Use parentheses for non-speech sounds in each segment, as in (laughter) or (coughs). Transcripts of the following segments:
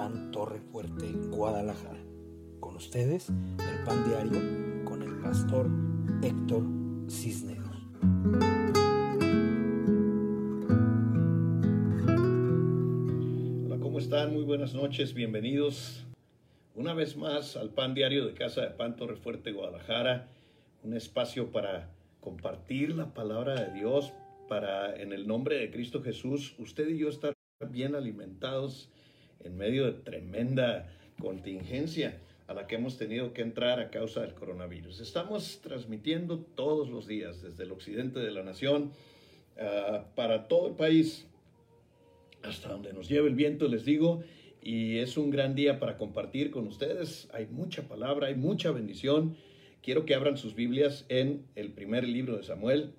Pan Torre Fuerte, Guadalajara. Con ustedes, el Pan Diario con el pastor Héctor Cisneros. Hola, ¿cómo están? Muy buenas noches, bienvenidos una vez más al Pan Diario de Casa de Pan Torre Fuerte, Guadalajara. Un espacio para compartir la palabra de Dios, para en el nombre de Cristo Jesús, usted y yo estar bien alimentados en medio de tremenda contingencia a la que hemos tenido que entrar a causa del coronavirus. Estamos transmitiendo todos los días desde el occidente de la nación uh, para todo el país, hasta donde nos lleve el viento, les digo, y es un gran día para compartir con ustedes. Hay mucha palabra, hay mucha bendición. Quiero que abran sus Biblias en el primer libro de Samuel,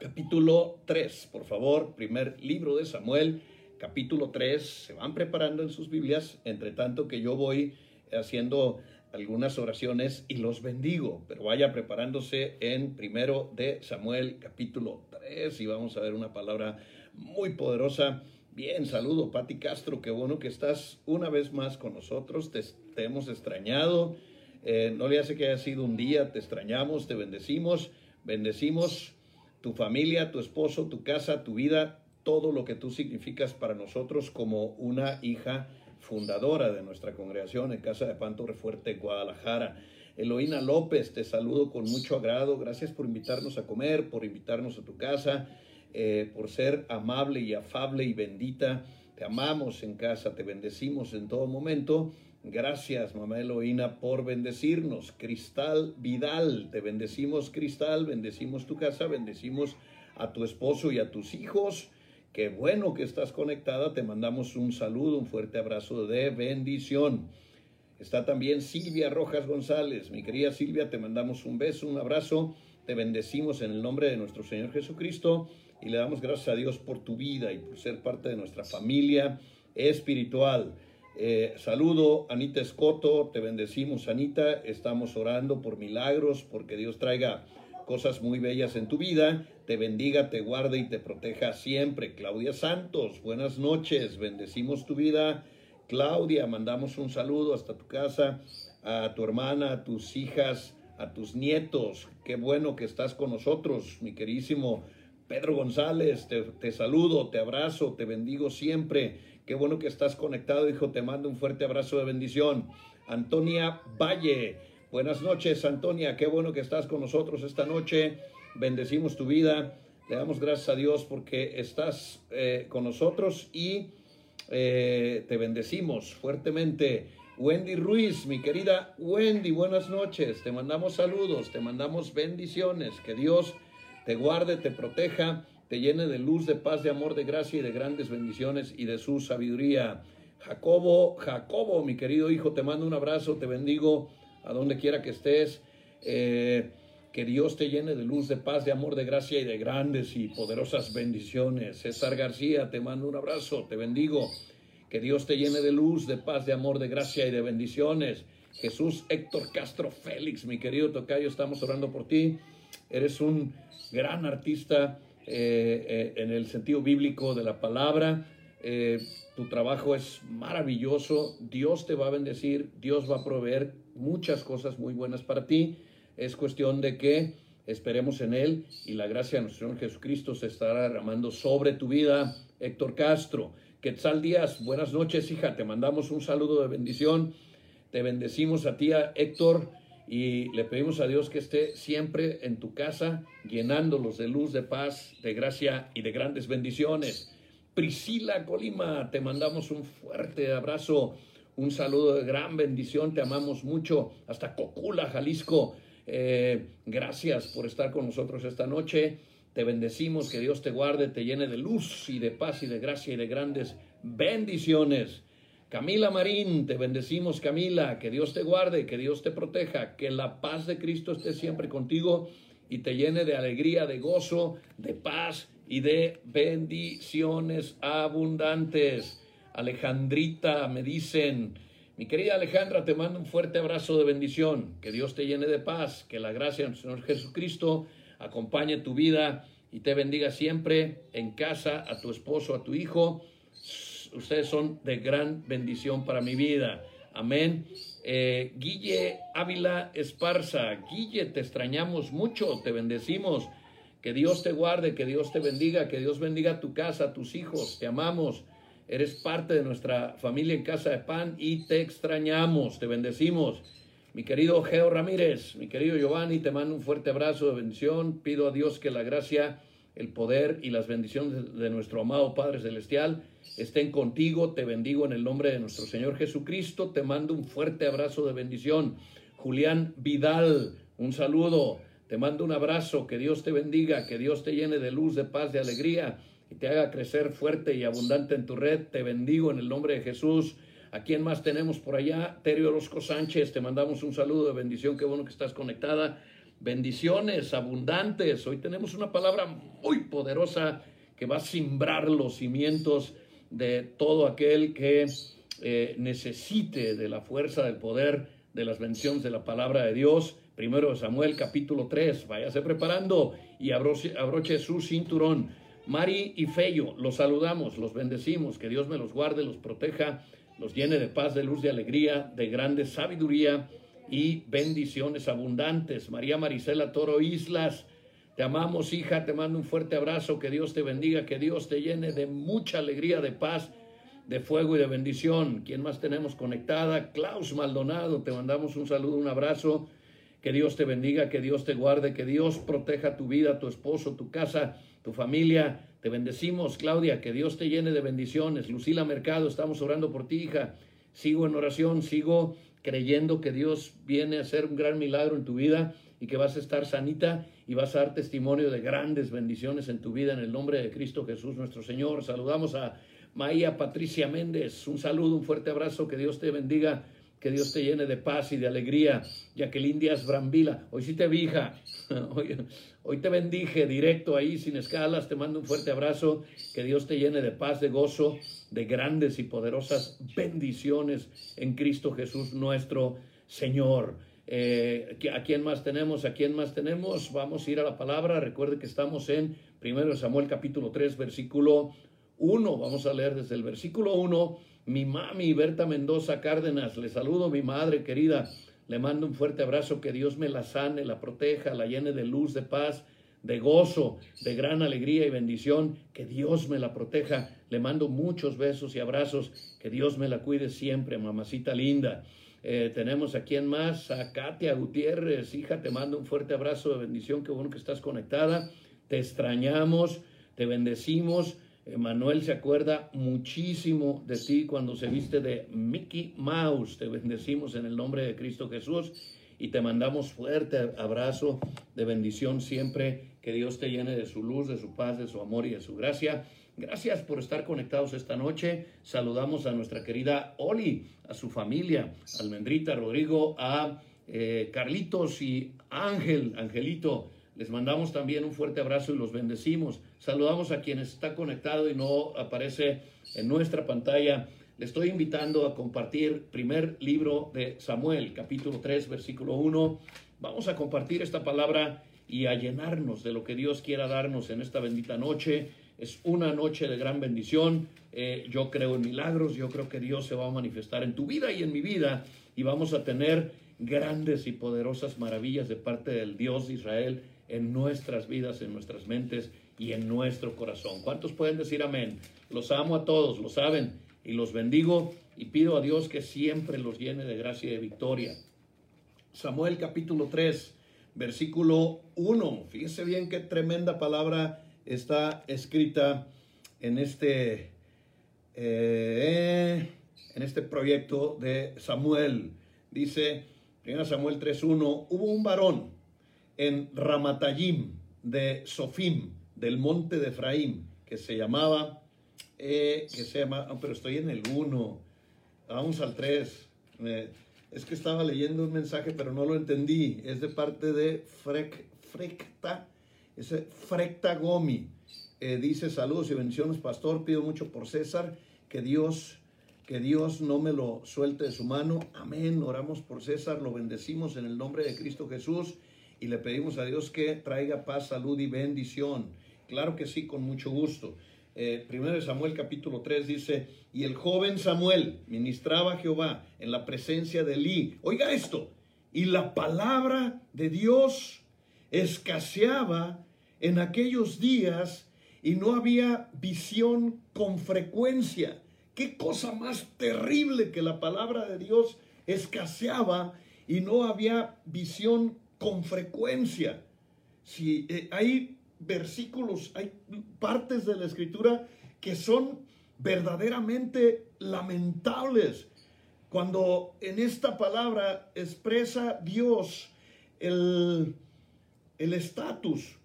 capítulo 3, por favor, primer libro de Samuel, capítulo 3, se van preparando en sus Biblias, entre tanto que yo voy haciendo algunas oraciones y los bendigo, pero vaya preparándose en primero de Samuel capítulo 3 y vamos a ver una palabra muy poderosa. Bien, saludo Pati Castro, qué bueno que estás una vez más con nosotros, te, hemos extrañado, eh, no le hace que haya sido un día, te extrañamos, te bendecimos, bendecimos tu familia, tu esposo, tu casa, tu vida, todo lo que tú significas para nosotros como una hija fundadora de nuestra congregación en Casa de Panto Refuerte, Guadalajara. Eloína López, te saludo con mucho agrado. Gracias por invitarnos a comer, por invitarnos a tu casa, eh, por ser amable y afable y bendita. Te amamos en casa, te bendecimos en todo momento. Gracias, mamá Eloína, por bendecirnos. Cristal Vidal, te bendecimos, Cristal, bendecimos tu casa, bendecimos a tu esposo y a tus hijos. Qué bueno que estás conectada. Te mandamos un saludo, un fuerte abrazo de bendición. Está también Silvia Rojas González. Mi querida Silvia, te mandamos un beso, un abrazo. Te bendecimos en el nombre de nuestro Señor Jesucristo y le damos gracias a Dios por tu vida y por ser parte de nuestra familia espiritual. Eh, saludo, Anita Escoto, te bendecimos, Anita. Estamos orando por milagros, porque Dios traiga cosas muy bellas en tu vida, te bendiga, te guarde y te proteja siempre. Claudia Santos, buenas noches, bendecimos tu vida. Claudia, mandamos un saludo hasta tu casa, a tu hermana, a tus hijas, a tus nietos. Qué bueno que estás con nosotros, mi querísimo Pedro González, te, te saludo, te abrazo, te bendigo siempre. Qué bueno que estás conectado, hijo, te mando un fuerte abrazo de bendición. Antonia Valle, Buenas noches, Antonia. Qué bueno que estás con nosotros esta noche. Bendecimos tu vida. Le damos gracias a Dios porque estás eh, con nosotros y eh, te bendecimos fuertemente. Wendy Ruiz, mi querida Wendy, buenas noches. Te mandamos saludos, te mandamos bendiciones. Que Dios te guarde, te proteja, te llene de luz, de paz, de amor, de gracia y de grandes bendiciones y de su sabiduría. Jacobo, Jacobo, mi querido hijo, te mando un abrazo, te bendigo a donde quiera que estés. Eh, que Dios te llene de luz, de paz, de amor, de gracia y de grandes y poderosas bendiciones. César García, te mando un abrazo, te bendigo. Que Dios te llene de luz, de paz, de amor, de gracia y de bendiciones. Jesús Héctor Castro Félix, mi querido Tocayo, estamos orando por ti. Eres un gran artista eh, eh, en el sentido bíblico de la palabra. tu trabajo es maravilloso. Dios te va a bendecir, Dios va a proveer muchas cosas muy buenas para ti. Es cuestión de que esperemos en Él y la gracia de nuestro Señor Jesucristo se estará derramando sobre tu vida. Héctor Castro, Quetzal Díaz, buenas noches, hija. Te mandamos un saludo de bendición. Te bendecimos a ti, Héctor, y le pedimos a Dios que esté siempre en tu casa, llenándolos de luz, de paz, de gracia y de grandes bendiciones. Priscila Colima, te mandamos un fuerte abrazo un saludo de gran bendición, te amamos mucho. Hasta Cocula, Jalisco. Eh, gracias por estar con nosotros esta noche. Te bendecimos, que Dios te guarde, te llene de luz y de paz y de gracia y de grandes bendiciones. Camila Marín, te bendecimos Camila, que Dios te guarde, que Dios te proteja, que la paz de Cristo esté siempre contigo y te llene de alegría, de gozo, de paz y de bendiciones abundantes. Alejandrita, me dicen, mi querida Alejandra, te mando un fuerte abrazo de bendición, que Dios te llene de paz, que la gracia del Señor Jesucristo acompañe tu vida y te bendiga siempre en casa, a tu esposo, a tu hijo. ustedes. Son de gran bendición para mi vida. Amén. Eh, Guille Ávila Esparza, Guille, te extrañamos mucho, te bendecimos. Que Dios te guarde, que Dios te bendiga, que Dios bendiga tu casa, tus hijos, te amamos. Eres parte de nuestra familia en Casa de Pan y te extrañamos, te bendecimos. Mi querido Geo Ramírez, mi querido Giovanni, te mando un fuerte abrazo de bendición. Pido a Dios que la gracia, el poder y las bendiciones de nuestro amado Padre Celestial estén contigo. Te bendigo en el nombre de nuestro Señor Jesucristo. Te mando un fuerte abrazo de bendición. Julián Vidal, un saludo. Te mando un abrazo. Que Dios te bendiga. Que Dios te llene de luz, de paz, de alegría y te haga crecer fuerte y abundante en tu red. Te bendigo en el nombre de Jesús. ¿A quién más tenemos por allá? Terio Orozco Sánchez, te mandamos un saludo de bendición. Qué bueno que estás conectada. Bendiciones abundantes. Hoy tenemos una palabra muy poderosa que va a simbrar los cimientos de todo aquel que eh, necesite de la fuerza, del poder, de las bendiciones de la palabra de Dios. Primero Samuel capítulo 3, váyase preparando y abroche, abroche su cinturón. Mari y Fello, los saludamos, los bendecimos, que Dios me los guarde, los proteja, los llene de paz, de luz, de alegría, de grande sabiduría y bendiciones abundantes. María Marisela Toro Islas, te amamos, hija, te mando un fuerte abrazo, que Dios te bendiga, que Dios te llene de mucha alegría, de paz, de fuego y de bendición. ¿Quién más tenemos conectada? Klaus Maldonado, te mandamos un saludo, un abrazo. Que Dios te bendiga, que Dios te guarde, que Dios proteja tu vida, tu esposo, tu casa, tu familia. Te bendecimos, Claudia, que Dios te llene de bendiciones. Lucila Mercado, estamos orando por ti, hija. Sigo en oración, sigo creyendo que Dios viene a hacer un gran milagro en tu vida y que vas a estar sanita y vas a dar testimonio de grandes bendiciones en tu vida en el nombre de Cristo Jesús nuestro Señor. Saludamos a Maía Patricia Méndez. Un saludo, un fuerte abrazo, que Dios te bendiga, que Dios te llene de paz y de alegría. Jacqueline Díaz Brambila, hoy sí te vi, hija. (laughs) hoy te bendije directo ahí, sin escalas. Te mando un fuerte abrazo, que Dios te llene de paz, de gozo, de grandes y poderosas bendiciones en Cristo Jesús nuestro Señor. Eh, ¿A quién más tenemos? ¿A quién más tenemos? Vamos a ir a la palabra. Recuerde que estamos en 1 Samuel capítulo 3, versículo 1. Vamos a leer desde el versículo 1. Mi mami Berta Mendoza Cárdenas, le saludo, mi madre querida. Le mando un fuerte abrazo, que Dios me la sane, la proteja, la llene de luz, de paz, de gozo, de gran alegría y bendición. Que Dios me la proteja. Le mando muchos besos y abrazos. Que Dios me la cuide siempre, mamacita linda. Eh, tenemos aquí en más a Katia Gutiérrez, hija, te mando un fuerte abrazo de bendición, qué bueno que estás conectada, te extrañamos, te bendecimos. Manuel se acuerda muchísimo de ti cuando se viste de Mickey Mouse. Te bendecimos en el nombre de Cristo Jesús y te mandamos fuerte abrazo de bendición siempre. Que Dios te llene de su luz, de su paz, de su amor y de su gracia. Gracias por estar conectados esta noche. Saludamos a nuestra querida Oli, a su familia, Almendrita, Rodrigo, a eh, Carlitos y Ángel, Angelito. Les mandamos también un fuerte abrazo y los bendecimos. Saludamos a quien está conectado y no aparece en nuestra pantalla. Le estoy invitando a compartir primer libro de Samuel, capítulo 3, versículo 1. Vamos a compartir esta palabra y a llenarnos de lo que Dios quiera darnos en esta bendita noche. Es una noche de gran bendición. Eh, yo creo en milagros, yo creo que Dios se va a manifestar en tu vida y en mi vida y vamos a tener grandes y poderosas maravillas de parte del Dios de Israel en nuestras vidas, en nuestras mentes y en nuestro corazón. ¿Cuántos pueden decir amén? Los amo a todos, lo saben, y los bendigo y pido a Dios que siempre los llene de gracia y de victoria. Samuel capítulo 3, versículo 1. Fíjese bien qué tremenda palabra está escrita en este, eh, en este proyecto de Samuel. Dice, 1 Samuel 3.1, hubo un varón en Ramatayim de Sofim, del monte de Efraín, que se llamaba, eh, que se llama, ah, pero estoy en el 1, vamos al 3. es que estaba leyendo un mensaje, pero no lo entendí. Es de parte de Frek, Frekta ese Frecta Gomi eh, dice saludos y bendiciones, pastor. Pido mucho por César, que Dios, que Dios no me lo suelte de su mano. Amén. Oramos por César, lo bendecimos en el nombre de Cristo Jesús y le pedimos a Dios que traiga paz, salud y bendición. Claro que sí, con mucho gusto. eh, primero de Samuel capítulo 3 dice, y el joven Samuel ministraba a Jehová en la presencia de Elí. Oiga esto, y la palabra de Dios escaseaba en aquellos días y no había visión con frecuencia. Qué cosa más terrible que la palabra de Dios escaseaba y no había visión con frecuencia. Si eh, hay versículos, hay partes de la escritura que son verdaderamente lamentables. Cuando en esta palabra expresa Dios el estatus,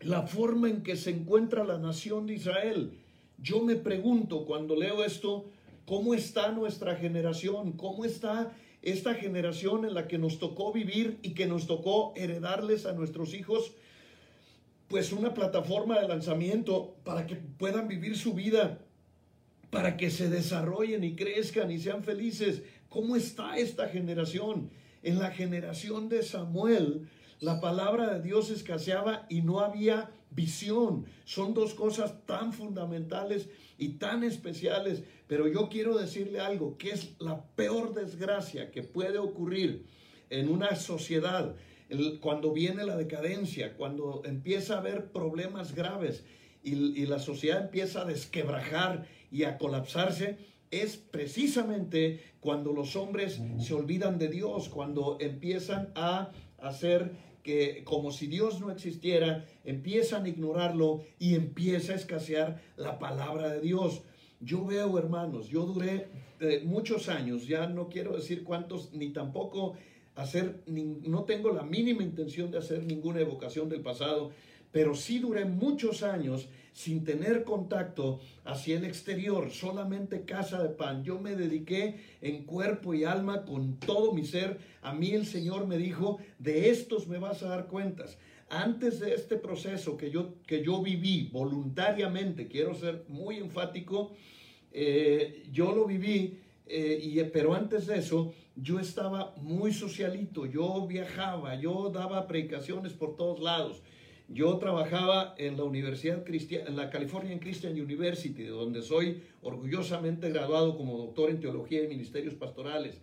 la forma en que se encuentra la nación de Israel. Yo me pregunto cuando leo esto, ¿cómo está nuestra generación? ¿Cómo está esta generación en la que nos tocó vivir y que nos tocó heredarles a nuestros hijos? Pues una plataforma de lanzamiento para que puedan vivir su vida, para que se desarrollen y crezcan y sean felices. ¿Cómo está esta generación? En la generación de Samuel, la palabra de Dios escaseaba y no había visión. Son dos cosas tan fundamentales y tan especiales. Pero yo quiero decirle algo, que es la peor desgracia que puede ocurrir en una sociedad cuando viene la decadencia, cuando empieza a haber problemas graves y, y la sociedad empieza a desquebrajar y a colapsarse, es precisamente cuando los hombres se olvidan de Dios, cuando empiezan a hacer que como si Dios no existiera, empiezan a ignorarlo y empieza a escasear la palabra de Dios. Yo veo, hermanos, yo duré eh, muchos años, ya no quiero decir cuántos, ni tampoco hacer, no tengo la mínima intención de hacer ninguna evocación del pasado, pero sí duré muchos años sin tener contacto hacia el exterior, solamente casa de pan. Yo me dediqué en cuerpo y alma con todo mi ser. A mí el Señor me dijo, de estos me vas a dar cuentas. Antes de este proceso que yo, que yo viví voluntariamente, quiero ser muy enfático, eh, yo lo viví, eh, y, pero antes de eso yo estaba muy socialito, yo viajaba, yo daba predicaciones por todos lados. Yo trabajaba en la Universidad Cristiana, en la California Christian University, donde soy orgullosamente graduado como doctor en teología y ministerios pastorales.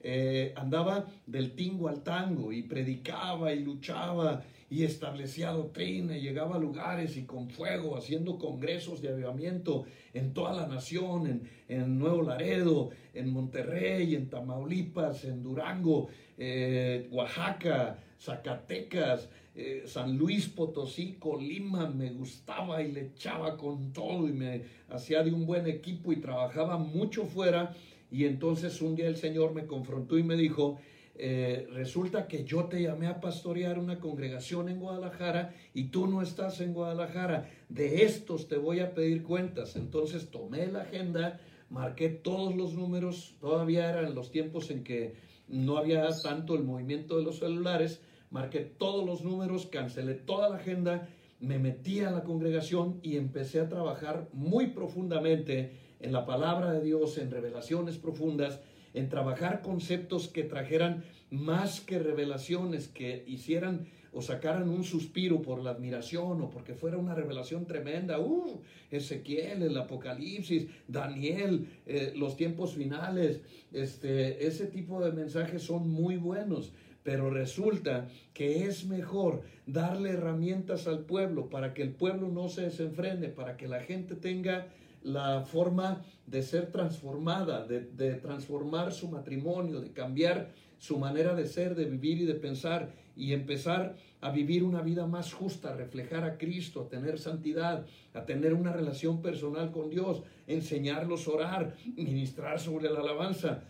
Eh, andaba del tingo al tango y predicaba y luchaba y establecía doctrina llegaba a lugares y con fuego, haciendo congresos de avivamiento en toda la nación, en, en Nuevo Laredo, en Monterrey, en Tamaulipas, en Durango, eh, Oaxaca, Zacatecas, eh, San Luis Potosí, Colima, me gustaba y le echaba con todo y me hacía de un buen equipo y trabajaba mucho fuera. Y entonces un día el Señor me confrontó y me dijo, eh, resulta que yo te llamé a pastorear una congregación en Guadalajara y tú no estás en Guadalajara. De estos te voy a pedir cuentas. Entonces tomé la agenda, marqué todos los números, todavía eran los tiempos en que no había tanto el movimiento de los celulares marqué todos los números, cancelé toda la agenda, me metí a la congregación y empecé a trabajar muy profundamente en la palabra de Dios, en revelaciones profundas, en trabajar conceptos que trajeran más que revelaciones, que hicieran o sacaran un suspiro por la admiración o porque fuera una revelación tremenda. Uh, Ezequiel, el Apocalipsis, Daniel, eh, los tiempos finales. Este, ese tipo de mensajes son muy buenos. Pero resulta que es mejor darle herramientas al pueblo para que el pueblo no se desenfrene, para que la gente tenga la forma de ser transformada, de, transformar su matrimonio, de cambiar su manera de ser, de vivir y de pensar y empezar a vivir una vida más justa, a reflejar a Cristo, a tener santidad, a tener una relación personal con Dios, enseñarlos a orar, ministrar sobre la alabanza.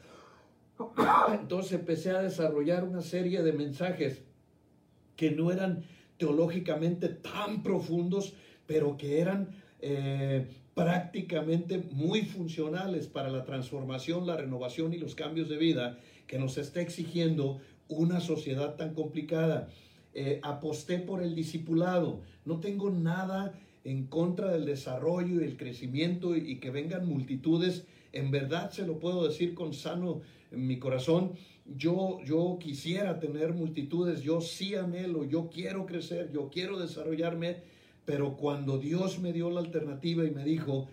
(coughs) Entonces empecé a desarrollar una serie de mensajes que no eran teológicamente tan profundos, pero que eran eh, prácticamente muy funcionales para la transformación, la renovación y los cambios de vida que nos está exigiendo una sociedad tan complicada. Eh, aposté por el discipulado. No tengo nada en contra del desarrollo y el crecimiento y que vengan multitudes. En verdad se lo puedo decir con sano mi corazón, yo, yo quisiera tener multitudes, yo sí anhelo, yo quiero crecer, yo quiero desarrollarme, pero cuando Dios me dio la alternativa y me dijo,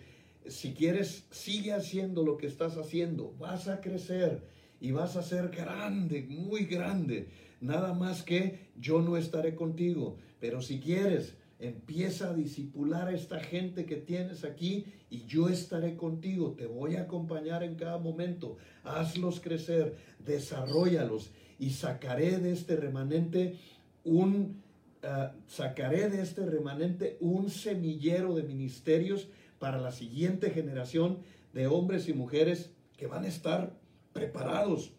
si quieres, sigue haciendo lo que estás haciendo, vas a crecer y vas a ser grande, muy grande. Nada más que yo no estaré contigo, pero si quieres, empieza a disipular a esta gente que tienes aquí y yo estaré contigo, te voy a acompañar en cada momento, hazlos crecer, desarrollalos y sacaré de este remanente un ah, sacaré de este remanente un semillero de ministerios para la siguiente generación de hombres y mujeres que van a estar preparados,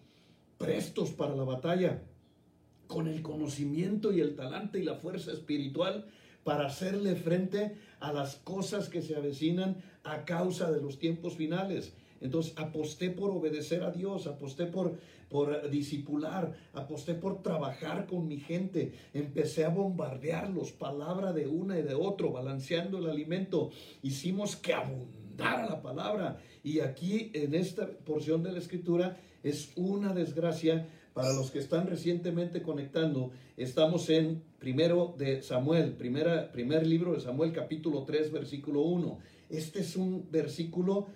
prestos para la batalla, con el conocimiento y el talante y la fuerza espiritual para hacerle frente a las cosas que se avecinan a causa de los tiempos finales. Entonces aposté por obedecer a Dios, aposté por, por disipular, aposté por trabajar con mi gente, empecé a bombardearlos, palabra de una y de otro, balanceando el alimento. Hicimos que abundara la palabra. Y aquí en esta porción de la escritura es una desgracia para los que están recientemente conectando. Estamos en primero de Samuel, primera, primer libro de Samuel, capítulo 3, versículo 1. Este es un versículo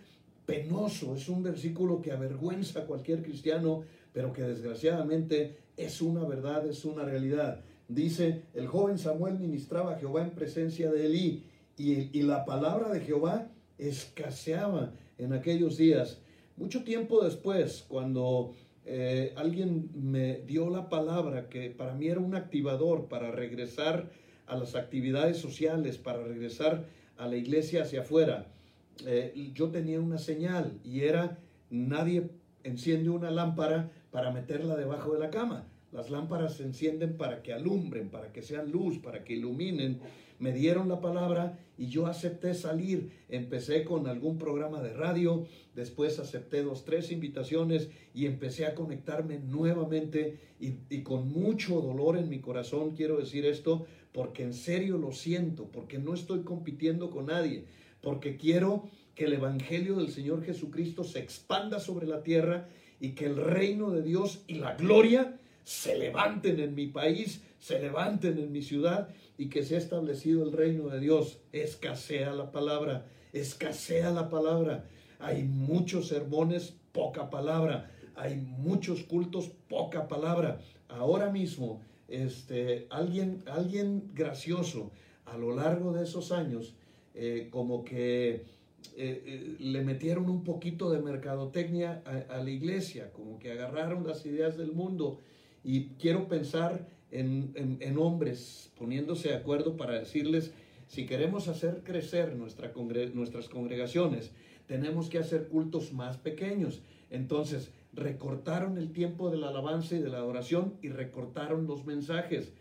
penoso, es un versículo que avergüenza a cualquier cristiano, pero que desgraciadamente es una verdad, es una realidad. Dice, el joven Samuel ministraba a Jehová en presencia de Elí y, y la palabra de Jehová escaseaba en aquellos días. Mucho tiempo después, cuando eh, alguien me dio la palabra que para mí era un activador para regresar a las actividades sociales, para regresar a la iglesia hacia afuera, eh, yo tenía una señal y era nadie enciende una lámpara para meterla debajo de la cama. Las lámparas se encienden para que alumbren, para que sean luz, para que iluminen. Me dieron la palabra y yo acepté salir. Empecé con algún programa de radio, después acepté dos, tres invitaciones y empecé a conectarme nuevamente y, y con mucho dolor en mi corazón quiero decir esto, porque en serio lo siento, porque no estoy compitiendo con nadie porque quiero que el Evangelio del Señor Jesucristo se expanda sobre la tierra y que el reino de Dios y la gloria se levanten en mi país, se levanten en mi ciudad y que sea establecido el reino de Dios. Escasea la palabra, escasea la palabra. Hay muchos sermones, poca palabra. Hay muchos cultos, poca palabra. Ahora mismo, este, alguien, alguien gracioso a lo largo de esos años eh, como que eh, eh, le metieron un poquito de mercadotecnia a, la iglesia, como que agarraron las ideas del mundo. Y quiero pensar en, hombres poniéndose de acuerdo para decirles, si queremos hacer crecer nuestra nuestras congregaciones, tenemos que hacer cultos más pequeños. Entonces, recortaron el tiempo de la alabanza y de la adoración y recortaron los mensajes.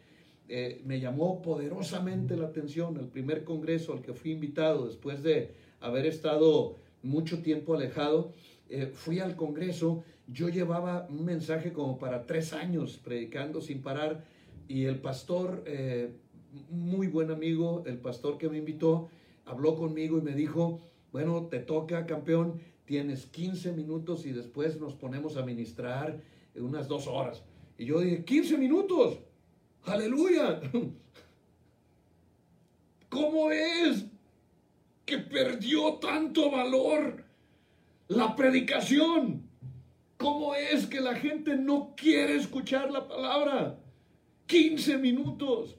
Eh, me llamó poderosamente la atención el primer congreso al que fui invitado después de haber estado mucho tiempo alejado. Eh, fui al congreso, yo llevaba un mensaje como para tres años predicando sin parar y el pastor, eh, muy buen amigo, el pastor que me invitó, habló conmigo y me dijo, bueno, te toca campeón, tienes 15 minutos y después nos ponemos a ministrar unas dos horas. Y yo dije, 15 minutos. Aleluya. ¿Cómo es que perdió tanto valor la predicación? ¿Cómo es que la gente no quiere escuchar la palabra? 15 minutos.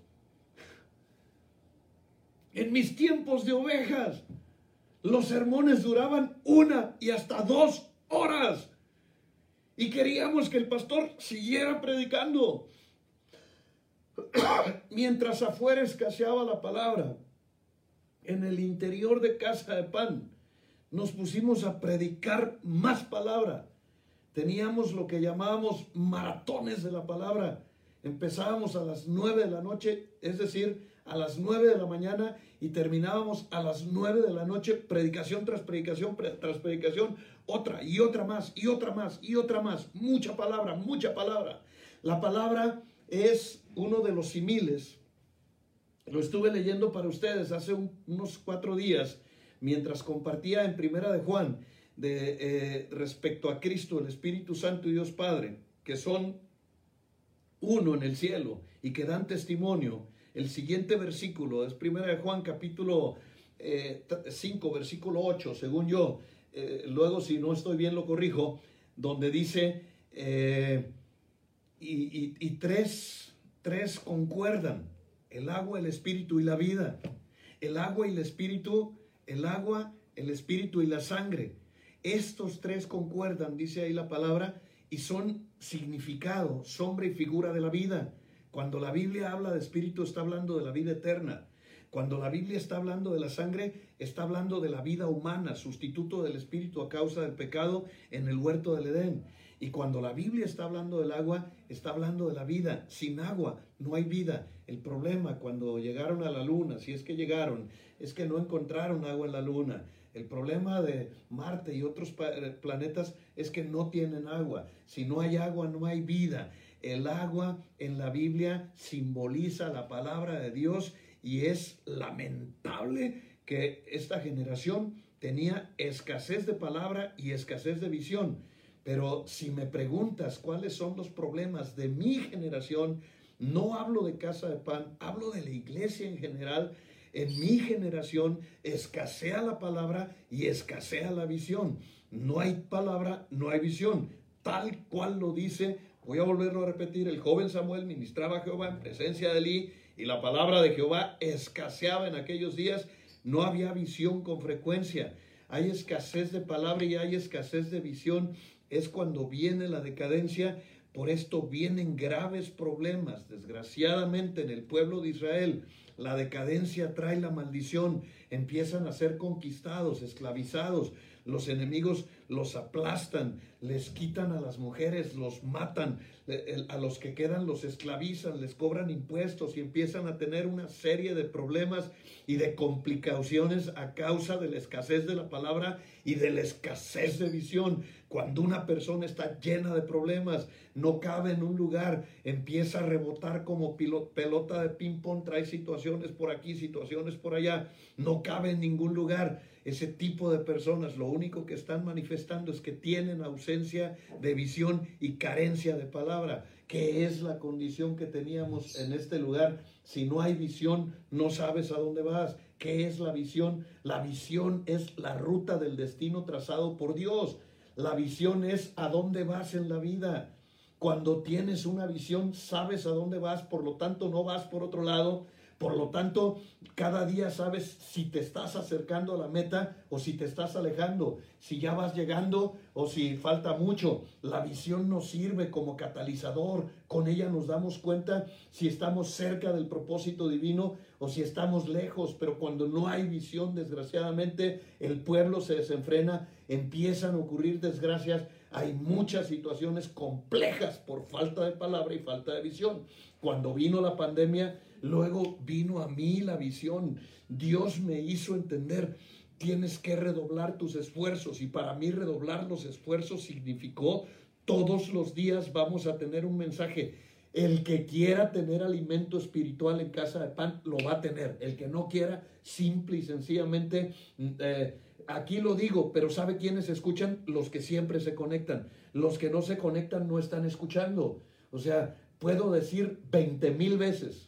En mis tiempos de ovejas, los sermones duraban una y hasta dos horas. Y queríamos que el pastor siguiera predicando. Mientras afuera escaseaba la palabra, en el interior de casa de pan, nos pusimos a predicar más palabra. Teníamos lo que llamábamos maratones de la palabra. Empezábamos a las nueve de la noche, es decir, a las nueve de la mañana y terminábamos a las nueve de la noche, predicación tras predicación tras predicación, otra y otra más y otra más y otra más, mucha palabra, mucha palabra. La palabra es uno de los similes. Lo estuve leyendo para ustedes hace unos cuatro días mientras compartía en Primera de Juan de, eh, respecto a Cristo, el Espíritu Santo y Dios Padre, que son uno en el cielo y que dan testimonio. el siguiente versículo, es primera de Juan capítulo 5, eh, versículo 8, según yo, eh, luego si no estoy bien lo corrijo, donde dice, y, tres, tres concuerdan, el agua, el espíritu y la vida. El agua y el espíritu, el agua, el espíritu y la sangre. Estos tres concuerdan, dice ahí la palabra, y son significado, sombra y figura de la vida. Cuando la Biblia habla de espíritu, está hablando de la vida eterna. Cuando la Biblia está hablando de la sangre, está hablando de la vida humana, sustituto del espíritu a causa del pecado en el huerto del Edén. Y cuando la Biblia está hablando del agua, está hablando de la vida. Sin agua no hay vida. El problema cuando llegaron a la luna, si es que llegaron, es que no encontraron agua en la luna. El problema de Marte y otros eh, planetas es que no tienen agua. Si no hay agua, no hay vida. El agua en la Biblia simboliza la palabra de Dios y es lamentable que esta generación tenía escasez de palabra y escasez de visión. Pero si me preguntas cuáles son los problemas de mi generación, no hablo de casa de pan, hablo de la iglesia en general. En mi generación escasea la palabra y escasea la visión. No hay palabra, no hay visión. Tal cual lo dice, voy a volverlo a repetir, el joven Samuel ministraba a Jehová en presencia de Elí y la palabra de Jehová escaseaba en aquellos días. No había visión con frecuencia. Hay escasez de palabra y hay escasez de visión es cuando viene la decadencia. Por esto vienen graves problemas. Desgraciadamente en el pueblo de Israel, la decadencia trae la maldición. Empiezan a ser conquistados, esclavizados. Los enemigos los aplastan, les quitan a las mujeres, los matan, a los que quedan los esclavizan, les cobran impuestos y empiezan a tener una serie de problemas y de complicaciones a causa de la escasez de la palabra y de la escasez de visión. Cuando una persona está llena de problemas, no cabe en un lugar, empieza a rebotar como pelota de ping-pong, trae situaciones por aquí, situaciones por allá, no cabe en ningún lugar. Ese tipo de personas lo único que están manifestando es que tienen ausencia de visión y carencia de palabra, que es la condición que teníamos en este lugar. Si no hay visión, no sabes a dónde vas. ¿Qué es la visión? La visión es la ruta del destino trazado por Dios. La visión es a dónde vas en la vida. Cuando tienes una visión, sabes a dónde vas, por lo tanto no vas por otro lado, por lo tanto, cada día sabes si te estás acercando a la meta o si te estás alejando, si ya vas llegando o si falta mucho. La visión nos sirve como catalizador. Con ella nos damos cuenta si estamos cerca del propósito divino o si estamos lejos. Pero cuando no hay visión, desgraciadamente, el pueblo se desenfrena, empiezan a ocurrir desgracias. Hay muchas situaciones complejas por falta de palabra y falta de visión. Cuando vino la pandemia, Luego vino a mí la visión. Dios me hizo entender, tienes que redoblar tus esfuerzos. Y para mí redoblar los esfuerzos significó todos los días vamos a tener un mensaje. El que quiera tener alimento espiritual en casa de pan, lo va a tener. El que no quiera, simple y sencillamente, eh, aquí lo digo, pero ¿sabe quiénes escuchan? Los que siempre se conectan. Los que no se conectan no están escuchando. O sea, puedo decir 20 mil veces,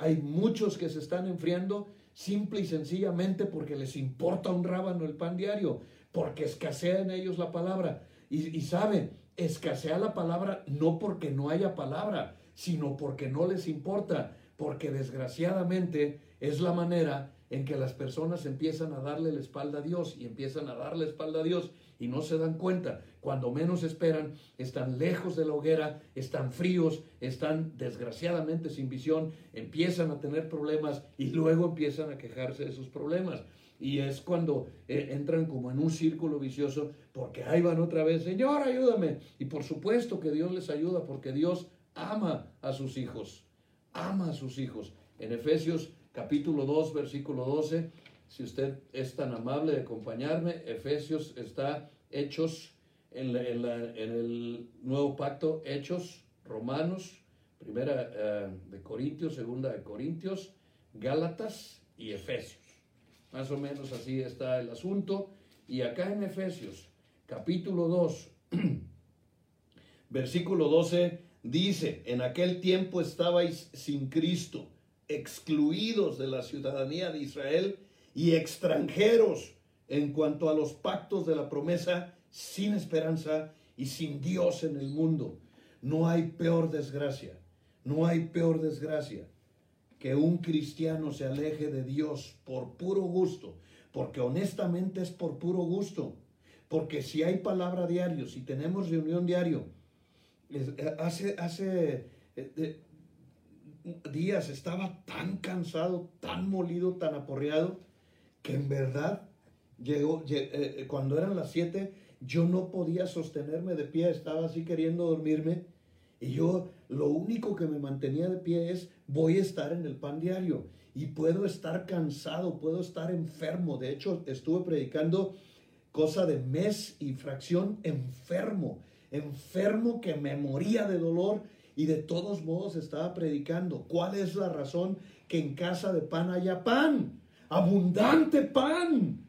hay muchos que se están enfriando simple y sencillamente porque les importa un rábano el pan diario, porque escasea en ellos la palabra. Y, y saben, escasea la palabra no porque no haya palabra, sino porque no les importa, porque desgraciadamente es la manera en que las personas empiezan a darle la espalda a Dios y empiezan a darle la espalda a Dios y no se dan cuenta. Cuando menos esperan, están lejos de la hoguera, están fríos, están desgraciadamente sin visión, empiezan a tener problemas y luego empiezan a quejarse de sus problemas. Y es cuando eh, entran como en un círculo vicioso, porque ahí van otra vez, Señor, ayúdame. Y por supuesto que Dios les ayuda, porque Dios ama a sus hijos, ama a sus hijos. En Efesios capítulo 2, versículo 12, si usted es tan amable de acompañarme, Efesios está Hechos en, el nuevo pacto, Hechos, Romanos, primera eh, de Corintios, segunda de Corintios, Gálatas y Efesios. Más o menos así está el asunto. Y acá en Efesios, capítulo 2, (clears throat) versículo 12, dice, en aquel tiempo estabais sin Cristo excluidos de la ciudadanía de Israel y extranjeros en cuanto a los pactos de la promesa, sin esperanza y sin Dios en el mundo. No hay peor desgracia, no hay peor desgracia que un cristiano se aleje de Dios por puro gusto, porque honestamente es por puro gusto, porque si hay palabra diario, si tenemos reunión diario, eh, hace, hace eh, días estaba tan cansado, tan molido, tan aporreado, que en verdad llegó, eh, cuando eran las siete, yo no podía sostenerme de pie, estaba así queriendo dormirme. Y yo lo único que me mantenía de pie es, voy a estar en el pan diario y puedo estar cansado, puedo estar enfermo. De hecho, estuve predicando cosa de mes y fracción enfermo, enfermo que me moría de dolor y de todos modos estaba predicando. ¿Cuál es la razón que en casa de pan haya pan? Abundante pan.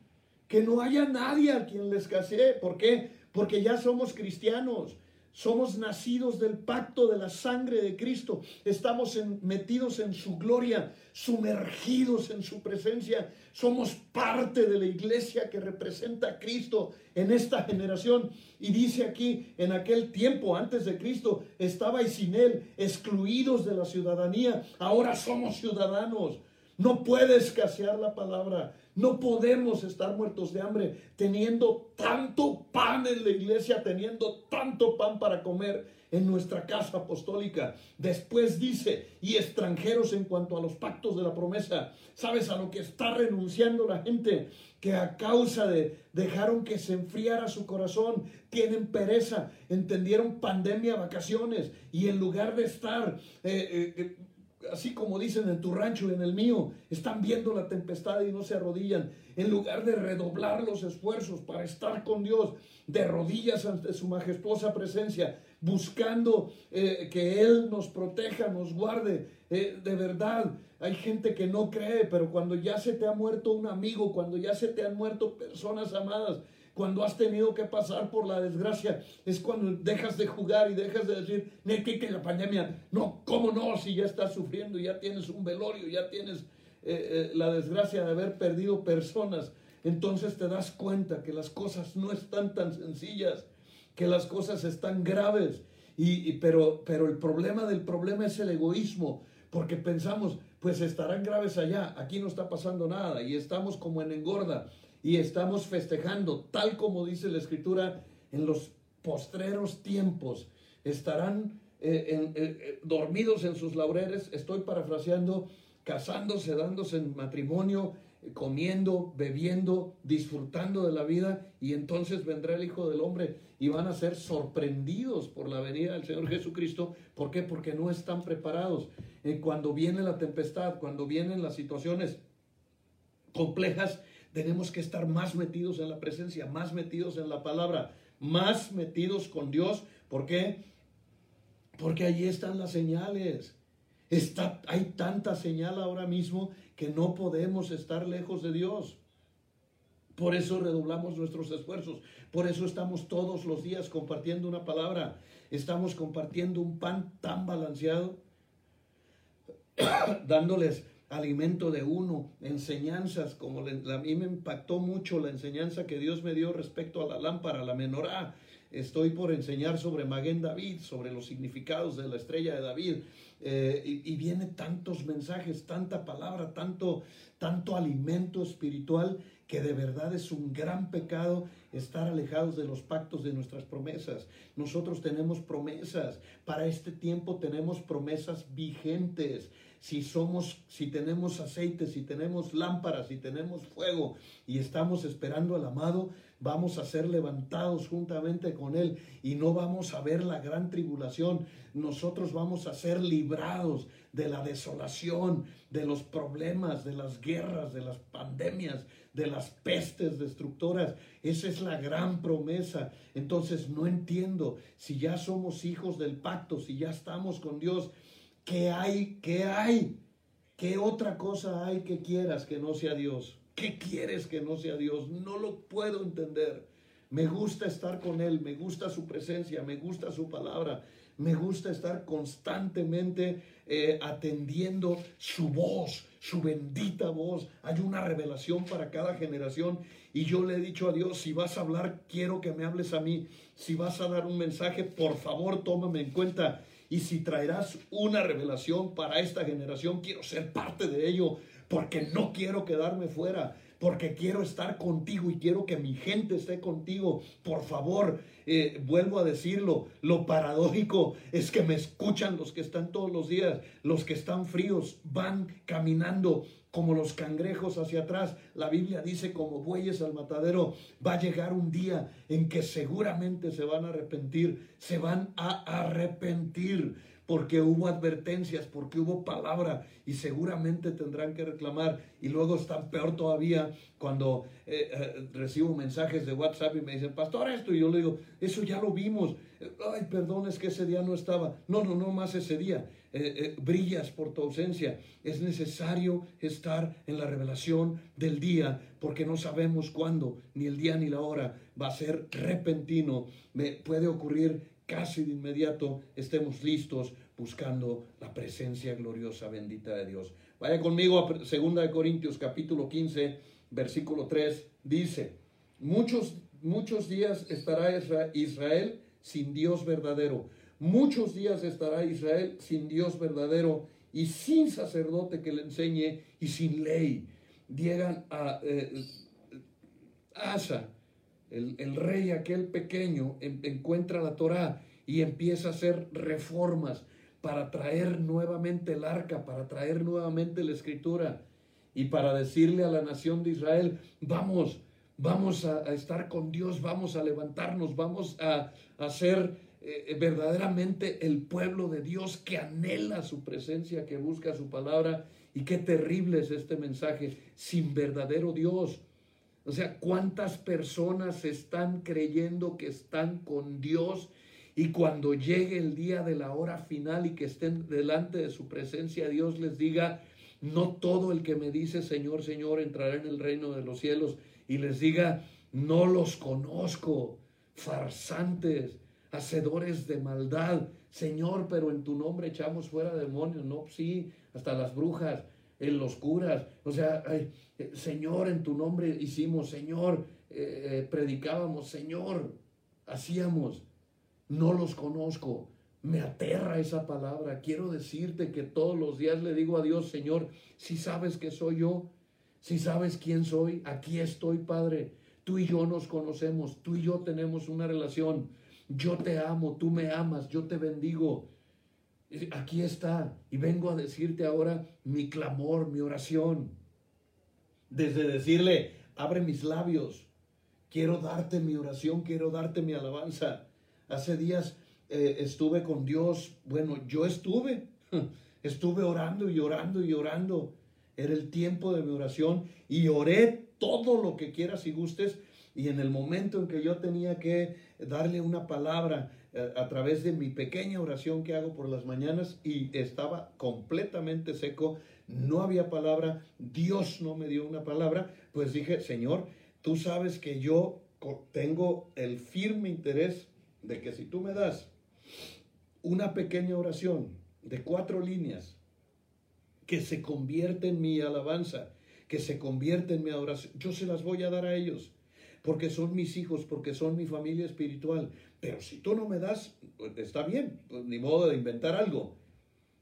Que no haya nadie a quien le escasee. ¿Por qué? Porque ya somos cristianos. Somos nacidos del pacto de la sangre de Cristo. Estamos metidos en su gloria, sumergidos en su presencia. Somos parte de la iglesia que representa a Cristo en esta generación. Y dice aquí, en aquel tiempo antes de Cristo, estabais sin Él, excluidos de la ciudadanía. Ahora somos ciudadanos. No puede escasear la palabra. No podemos estar muertos de hambre teniendo tanto pan en la iglesia, teniendo tanto pan para comer en nuestra casa apostólica. Después dice, y extranjeros en cuanto a los pactos de la promesa. ¿Sabes a lo que está renunciando la gente? Que a causa de dejaron que se enfriara su corazón, tienen pereza, entendieron pandemia, vacaciones, y en lugar de estar... Eh, eh, así como dicen en tu rancho y en el mío, están viendo la tempestad y no se arrodillan. En lugar de redoblar los esfuerzos para estar con Dios, de rodillas ante su majestuosa presencia, buscando eh, que Él nos proteja, nos guarde. Eh, de verdad, hay gente que no cree, pero cuando ya se te ha muerto un amigo, cuando ya se te han muerto personas amadas, cuando has tenido que pasar por la desgracia, es cuando dejas de jugar y dejas de decir, que la pandemia. No, ¿cómo no? Si ya estás sufriendo, ya tienes un velorio, ya tienes eh, eh, la desgracia de haber perdido personas. Entonces te das cuenta que las cosas no están tan sencillas, que las cosas están graves. Y, pero, pero el problema del problema es el egoísmo, porque pensamos, pues estarán graves allá, aquí no está pasando nada y estamos como en engorda y estamos festejando, tal como dice la escritura, en los postreros tiempos. Estarán eh, eh, eh, dormidos en sus laureles, estoy parafraseando, casándose, dándose en matrimonio, comiendo, bebiendo, disfrutando de la vida, y entonces vendrá el Hijo del Hombre y van a ser sorprendidos por la venida del Señor Jesucristo. ¿Por qué? Porque no están preparados. cuando viene la tempestad, cuando vienen las situaciones complejas, tenemos que estar más metidos en la presencia, más metidos en la palabra, más metidos con Dios. ¿Por qué? Porque allí están las señales. Está, hay tanta señal ahora mismo que no podemos estar lejos de Dios. Por eso redoblamos nuestros esfuerzos. Por eso estamos todos los días compartiendo una palabra. Estamos compartiendo un pan tan balanceado, (coughs) dándoles alimento de uno, enseñanzas, como a mí me impactó mucho la enseñanza que Dios me dio respecto a la lámpara, la menorá. Estoy por enseñar sobre Maguen David, sobre los significados de la estrella de David. Eh, y, y viene tantos mensajes, tanta palabra, tanto, tanto alimento espiritual que de verdad es un gran pecado estar alejados de los pactos de nuestras promesas. Nosotros tenemos promesas, para este tiempo tenemos promesas vigentes si somos, si tenemos aceite, si tenemos lámparas, si tenemos fuego y estamos esperando al amado, vamos a ser levantados juntamente con Él y no vamos a ver la gran tribulación. Nosotros vamos a ser librados de la desolación, de los problemas, de las guerras, de las pandemias, de las pestes destructoras. Esa es la gran promesa. Entonces no entiendo si ya somos hijos del pacto, si ya estamos con Dios ¿Qué hay? ¿Qué hay? ¿Qué otra cosa hay que quieras que no sea Dios? ¿Qué quieres que no sea Dios? No lo puedo entender. Me gusta estar con Él, me gusta su presencia, me gusta su palabra, me gusta estar constantemente eh, atendiendo su voz, su bendita voz. Hay una revelación para cada generación. Y yo le he dicho a Dios, si vas a hablar, quiero que me hables a mí. Si vas a dar un mensaje, por favor, tómame en cuenta. Y si traerás una revelación para esta generación, quiero ser parte de ello, porque no quiero quedarme fuera porque quiero estar contigo y quiero que mi gente esté contigo. Por favor, eh, vuelvo a decirlo, lo paradójico es que me escuchan los que están todos los días, los que están fríos, van caminando como los cangrejos hacia atrás. La Biblia dice como bueyes al matadero, va a llegar un día en que seguramente se van a arrepentir, se van a arrepentir porque hubo advertencias, porque hubo palabra y seguramente tendrán que reclamar. Y luego están peor todavía cuando eh, eh, recibo mensajes de WhatsApp y me dicen, pastor, esto, y yo le digo, eso ya lo vimos. Ay, perdón, es que ese día no estaba. No, no, no más ese día. Eh, brillas por tu ausencia. Es necesario estar en la revelación del día porque no sabemos cuándo, ni el día ni la hora. Va a ser repentino. Me puede ocurrir casi de inmediato estemos listos buscando la presencia gloriosa, bendita de Dios. Vaya conmigo a 2 Corintios capítulo 15, versículo 3, dice, muchos, muchos días estará Israel sin Dios verdadero, muchos días estará Israel sin Dios verdadero y sin sacerdote que le enseñe y sin ley. Llegan a eh, Asa, el, rey aquel pequeño, encuentra la Torá y empieza a hacer reformas para traer nuevamente el arca, para traer nuevamente la escritura y para decirle a la nación de Israel, vamos, vamos a, estar con Dios, vamos a levantarnos, vamos a, a ser eh, verdaderamente el pueblo de Dios que anhela su presencia, que busca su palabra. Y qué terrible es este mensaje sin verdadero Dios. O sea, ¿cuántas personas están creyendo que están con Dios y cuando llegue el día de la hora final y que estén delante de su presencia, Dios les diga, no todo el que me dice Señor, Señor entrará en el reino de los cielos y les diga, no los conozco, farsantes, hacedores de maldad. Señor, pero en tu nombre echamos fuera demonios, no, sí, hasta las brujas, en los curas, o sea, eh, Señor, en tu nombre hicimos, Señor, eh, eh, predicábamos, Señor, hacíamos no los conozco. Me aterra esa palabra. Quiero decirte que todos los días le digo a Dios, Señor, si sabes que soy yo, si sabes quién soy, aquí estoy, Padre. Tú y yo nos conocemos, tú y yo tenemos una relación. Yo te amo, tú me amas, yo te bendigo. Aquí está. Y vengo a decirte ahora mi clamor, mi oración. Desde decirle, abre mis labios. Quiero darte mi oración, quiero darte mi alabanza. Hace días eh, estuve con Dios. Bueno, yo estuve. (laughs) Estuve orando y orando y orando. Era el tiempo de mi oración y oré todo lo que quieras y gustes. Y en el momento en que yo tenía que darle una palabra eh, a través de mi pequeña oración que hago por las mañanas y estaba completamente seco, no había palabra, Dios no me dio una palabra, pues dije, Señor, tú sabes que yo tengo el firme interés de que si tú me das una pequeña oración de cuatro líneas que se convierte en mi alabanza, que se convierte en mi adoración, yo se las voy a dar a ellos, porque son mis hijos, porque son mi familia espiritual. Pero si tú no me das, pues, está bien, pues, ni modo de inventar algo.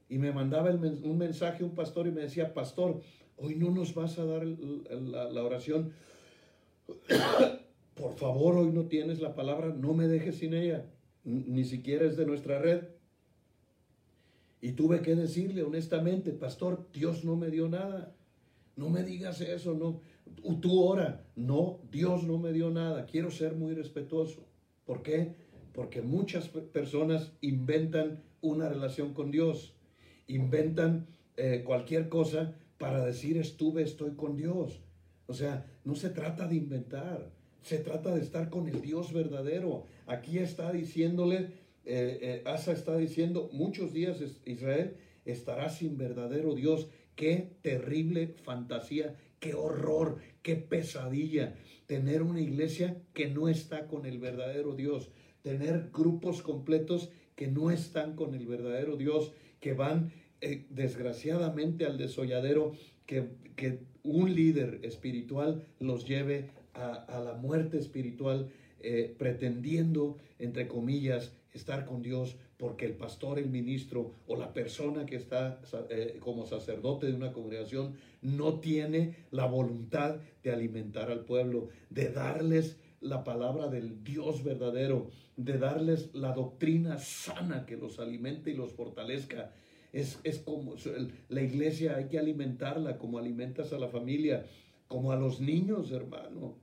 Y me mandaba un mensaje un pastor y me decía, pastor, hoy no nos vas a dar la oración por favor, hoy no tienes la palabra, no me dejes sin ella, ni siquiera es de nuestra red. Y tuve que decirle honestamente, pastor, Dios no me dio nada. No me digas eso, no. Tú ora, no, Dios no me dio nada. Quiero ser muy respetuoso. ¿Por qué? Porque muchas personas inventan una relación con Dios, inventan eh, cualquier cosa para decir estuve, estoy con Dios. O sea, no se trata de inventar. Se trata de estar con el Dios verdadero. Aquí está diciéndole, eh, eh, Asa está diciendo, muchos días Israel estará sin verdadero Dios. Qué terrible fantasía, qué horror, qué pesadilla tener una iglesia que no está con el verdadero Dios, tener grupos completos que no están con el verdadero Dios, que van eh, desgraciadamente al desolladero, que, que, un líder espiritual los lleve a, la muerte espiritual, eh, pretendiendo, entre comillas, estar con Dios, porque el pastor, el ministro o la persona que está eh, como sacerdote de una congregación no tiene la voluntad de alimentar al pueblo, de darles la palabra del Dios verdadero, de darles la doctrina sana que los alimente y los fortalezca. Es, es como la iglesia hay que alimentarla como alimentas a la familia, como a los niños, hermano.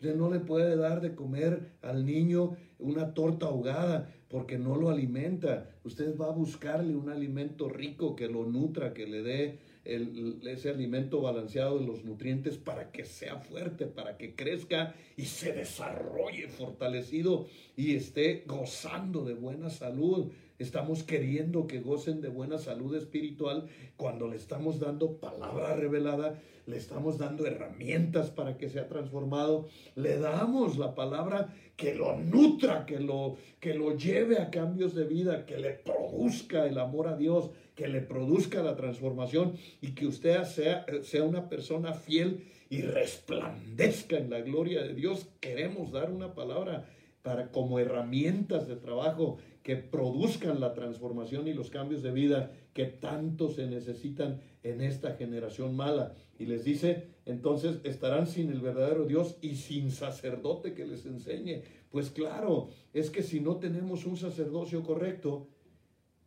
Usted no le puede dar de comer al niño una torta ahogada porque no lo alimenta. Usted va a buscarle un alimento rico que lo nutra, que le dé ese alimento balanceado de los nutrientes para que sea fuerte, para que crezca y se desarrolle fortalecido y esté gozando de buena salud. Estamos queriendo que gocen de buena salud espiritual cuando le estamos dando palabra revelada, le estamos dando herramientas para que sea transformado, le damos la palabra que lo nutra, que lo, que lo lleve a cambios de vida, que le produzca el amor a Dios, que le produzca la transformación y que usted sea, sea una persona fiel y resplandezca en la gloria de Dios. Queremos dar una palabra para como herramientas de trabajo que produzcan la transformación y los cambios de vida que tanto se necesitan en esta generación mala. Y les dice, entonces estarán sin el verdadero Dios y sin sacerdote que les enseñe. Pues claro, es que si no tenemos un sacerdocio correcto,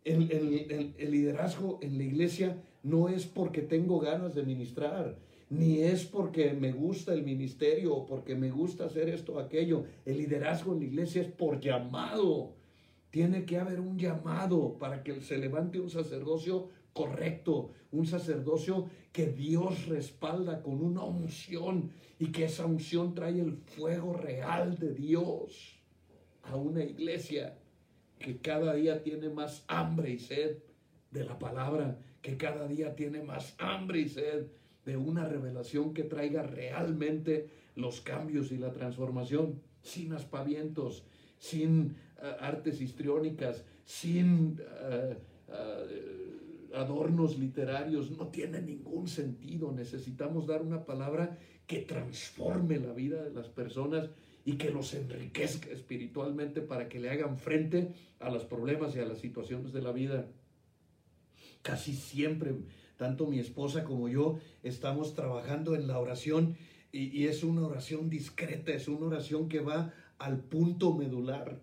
el, liderazgo en la iglesia no es porque tengo ganas de ministrar, ni es porque me gusta el ministerio o porque me gusta hacer esto o aquello. El liderazgo en la iglesia es por llamado. Tiene que haber un llamado para que se levante un sacerdocio correcto, un sacerdocio que Dios respalda con una unción y que esa unción trae el fuego real de Dios a una iglesia que cada día tiene más hambre y sed de la palabra, que cada día tiene más hambre y sed de una revelación que traiga realmente los cambios y la transformación, sin aspavientos, sin artes histriónicas, sin eh, eh, adornos literarios, no tiene ningún sentido. Necesitamos dar una palabra que transforme la vida de las personas y que los enriquezca espiritualmente para que le hagan frente a los problemas y a las situaciones de la vida. Casi siempre, tanto mi esposa como yo, estamos trabajando en la oración y, es una oración discreta, es una oración que va al punto medular,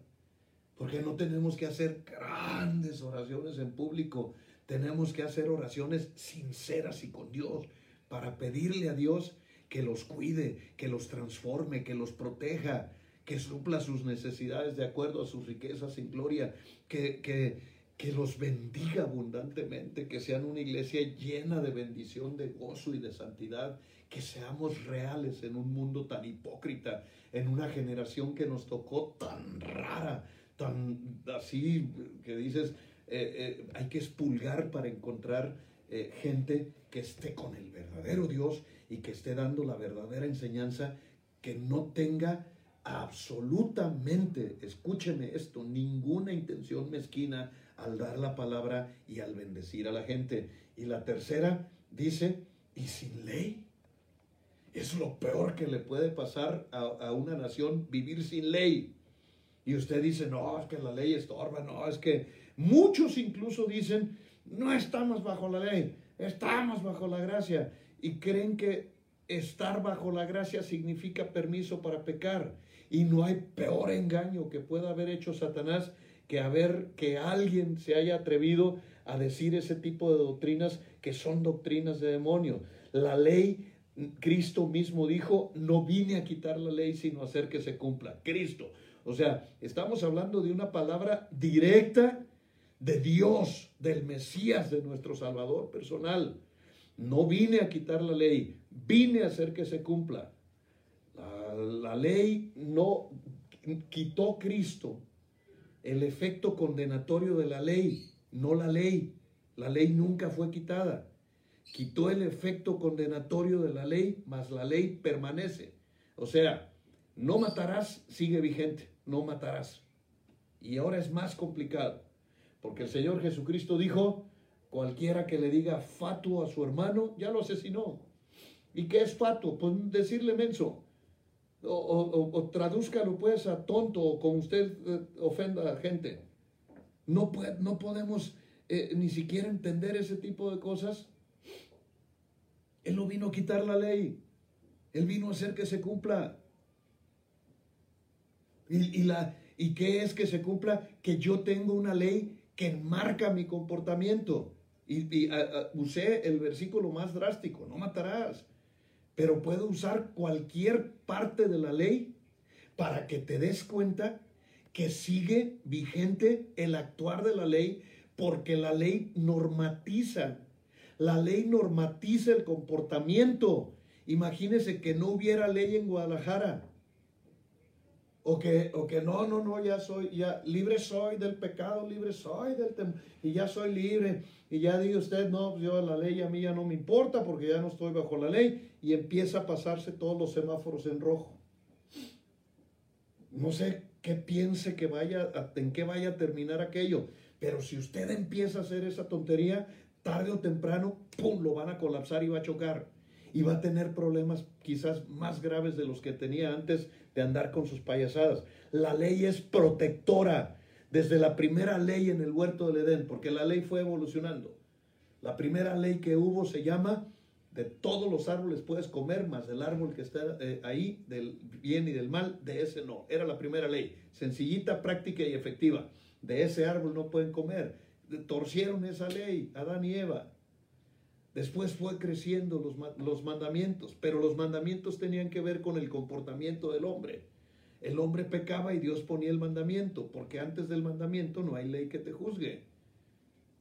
porque no tenemos que hacer grandes oraciones en público, tenemos que hacer oraciones sinceras y con Dios para pedirle a Dios que los cuide, que los transforme, que los proteja, que supla sus necesidades de acuerdo a sus riquezas en gloria, que, que, que los bendiga abundantemente, que sean una iglesia llena de bendición, de gozo y de santidad, que seamos reales en un mundo tan hipócrita, en una generación que nos tocó tan rara, tan así, que dices, eh, eh, hay que expulgar para encontrar eh, gente que esté con el verdadero Dios y que esté dando la verdadera enseñanza, que no tenga absolutamente, escúcheme esto, ninguna intención mezquina al dar la palabra y al bendecir a la gente. Y la tercera dice, y sin ley. Es lo peor que le puede pasar a, a, una nación vivir sin ley. Y usted dice, no, es que la ley estorba, no, es que muchos incluso dicen, no estamos bajo la ley, estamos bajo la gracia y creen que estar bajo la gracia significa permiso para pecar. Y no hay peor engaño que pueda haber hecho Satanás que haber que alguien se haya atrevido a decir ese tipo de doctrinas que son doctrinas de demonio. La ley, Cristo mismo dijo, no vine a quitar la ley sino a hacer que se cumpla. Cristo. O sea, estamos hablando de una palabra directa de Dios, del Mesías, de nuestro Salvador personal. No vine a quitar la ley, vine a hacer que se cumpla. La, ley no quitó Cristo el efecto condenatorio de la ley, no la ley. La ley nunca fue quitada. Quitó el efecto condenatorio de la ley, mas la ley permanece. O sea, no matarás sigue vigente, no matarás. Y ahora es más complicado. Porque el Señor Jesucristo dijo, cualquiera que le diga fatuo a su hermano, ya lo asesinó. ¿Y qué es fatuo? Pues decirle menso. O, o, o, tradúzcalo pues a tonto o como usted eh, ofenda a gente. No, puede, no podemos eh, ni siquiera entender ese tipo de cosas. Él no vino a quitar la ley. Él vino a hacer que se cumpla. Y, y, la, ¿Y qué es que se cumpla? Que yo tengo una ley que enmarca mi comportamiento. Y, usé el versículo más drástico, no matarás. Pero puedo usar cualquier parte de la ley para que te des cuenta que sigue vigente el actuar de la ley porque la ley normatiza. La ley normatiza el comportamiento. Imagínese que no hubiera ley en Guadalajara. O que, o que no, no, no, ya soy, ya libre soy del pecado, libre soy del temor, y ya soy libre. Y ya dice usted, no, pues yo la ley a mí ya no me importa porque ya no estoy bajo la ley. Y empieza a pasarse todos los semáforos en rojo. No sé qué piense que vaya, en qué vaya a terminar aquello. Pero si usted empieza a hacer esa tontería, tarde o temprano, ¡pum!, lo van a colapsar y va a chocar. Y va a tener problemas quizás más graves de los que tenía antes andar con sus payasadas. La ley es protectora desde la primera ley en el huerto del Edén, porque la ley fue evolucionando. La primera ley que hubo se llama de todos los árboles puedes comer, más del árbol que está eh, ahí, del bien y del mal, de ese no. Era la primera ley, sencillita, práctica y efectiva. De ese árbol no pueden comer. Torcieron esa ley, Adán y Eva. Después fue creciendo los, los mandamientos, pero los mandamientos tenían que ver con el comportamiento del hombre. El hombre pecaba y Dios ponía el mandamiento, porque antes del mandamiento no hay ley que te juzgue.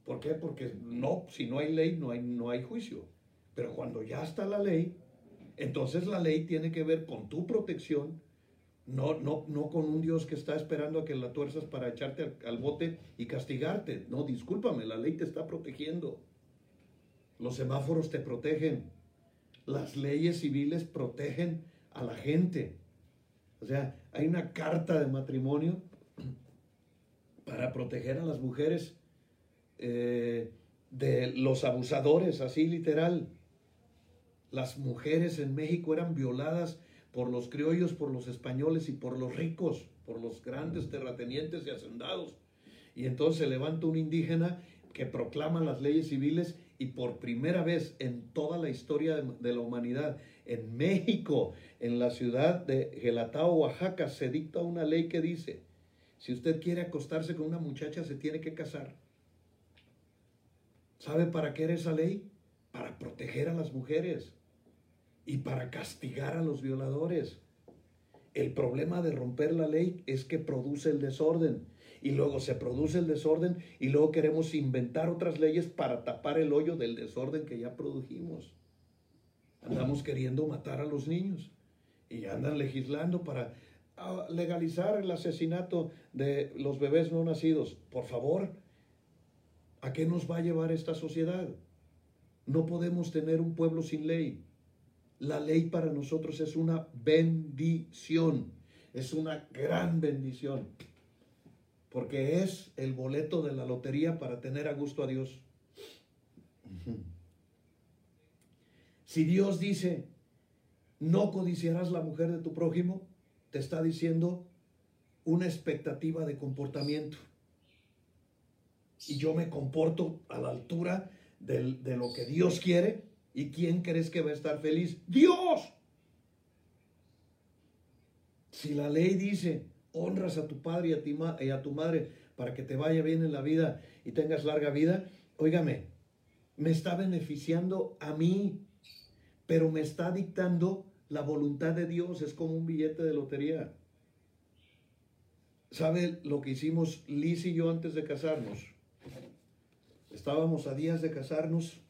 ¿Por qué? Porque no, si no hay ley no hay, no hay juicio. Pero cuando ya está la ley, entonces la ley tiene que ver con tu protección, no, no, no con un Dios que está esperando a que la tuerzas para echarte al, al bote y castigarte. No, discúlpame, la ley te está protegiendo. Los semáforos te protegen. Las leyes civiles protegen a la gente. O sea, hay una carta de matrimonio (clears throat) para proteger a las mujeres eh, de los abusadores, así literal. Las mujeres en México eran violadas por los criollos, por los españoles y por los ricos, por los grandes terratenientes y hacendados. Y entonces se levanta un indígena que proclama las leyes civiles y por primera vez en toda la historia de, la humanidad, en México, en la ciudad de Gelatao, Oaxaca, se dicta una ley que dice, si usted quiere acostarse con una muchacha, se tiene que casar. ¿Sabe para qué era esa ley? Para proteger a las mujeres y para castigar a los violadores. El problema de romper la ley es que produce el desorden y luego se produce el desorden y luego queremos inventar otras leyes para tapar el hoyo del desorden que ya produjimos. Andamos queriendo matar a los niños y andan legislando para ah, legalizar el asesinato de los bebés no nacidos. Por favor, ¿a qué nos va a llevar esta sociedad? No podemos tener un pueblo sin ley. La ley para nosotros es una bendición, es una gran bendición porque es el boleto de la lotería para tener a gusto a Dios. Si Dios dice, no codiciarás la mujer de tu prójimo, te está diciendo una expectativa de comportamiento. Y yo me comporto a la altura de, de lo que Dios quiere. ¿Y quién crees que va a estar feliz? Dios. Si la ley dice, honras a tu padre y a, ti, y a tu madre para que te vaya bien en la vida y tengas larga vida, óigame, me está beneficiando a mí, pero me está dictando la voluntad de Dios, es como un billete de lotería. ¿Sabe lo que hicimos Liz y yo antes de casarnos? Estábamos a días de casarnos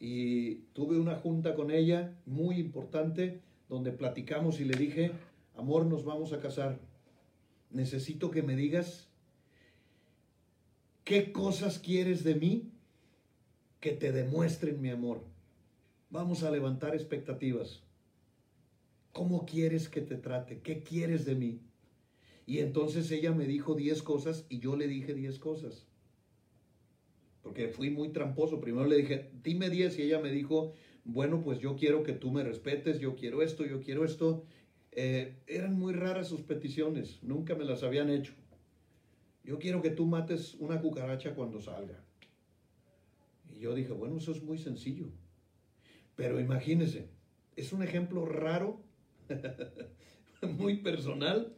y tuve una junta con ella muy importante donde platicamos y le dije, amor, nos vamos a casar necesito que me digas qué cosas quieres de mí que te demuestren mi amor. Vamos a levantar expectativas. ¿Cómo quieres que te trate? ¿Qué quieres de mí? Y entonces ella me dijo diez cosas y yo le dije diez cosas. porque fui muy tramposo. Primero le dije, dime 10 y ella me dijo, bueno, pues yo quiero que tú me respetes, yo quiero esto, yo quiero esto. Eh, eran muy raras sus peticiones, nunca me las habían hecho. Yo quiero que tú mates una cucaracha cuando salga. Y yo dije, bueno, eso es muy sencillo. Pero imagínese, es un ejemplo raro, (laughs) muy personal.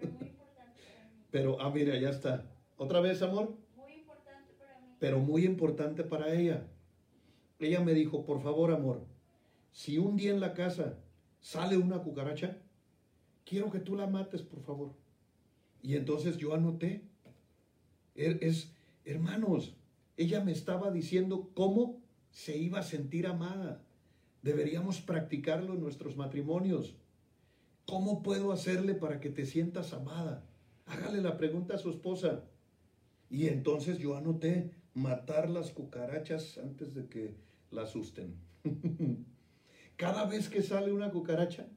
Pero muy importante para mí. Pero, ah, mira, ya está. ¿Otra vez, amor? Muy importante para mí. Pero muy importante para ella. Ella me dijo, por favor, amor, si un día en la casa sale una cucaracha, quiero que tú la mates, por favor. Y entonces yo anoté. Er, es, hermanos, ella me estaba diciendo cómo se iba a sentir amada. Deberíamos practicarlo en nuestros matrimonios. ¿Cómo puedo hacerle para que te sientas amada? Hágale la pregunta a su esposa. Y entonces yo anoté matar las cucarachas antes de que la asusten. (laughs) Cada vez que sale una cucaracha,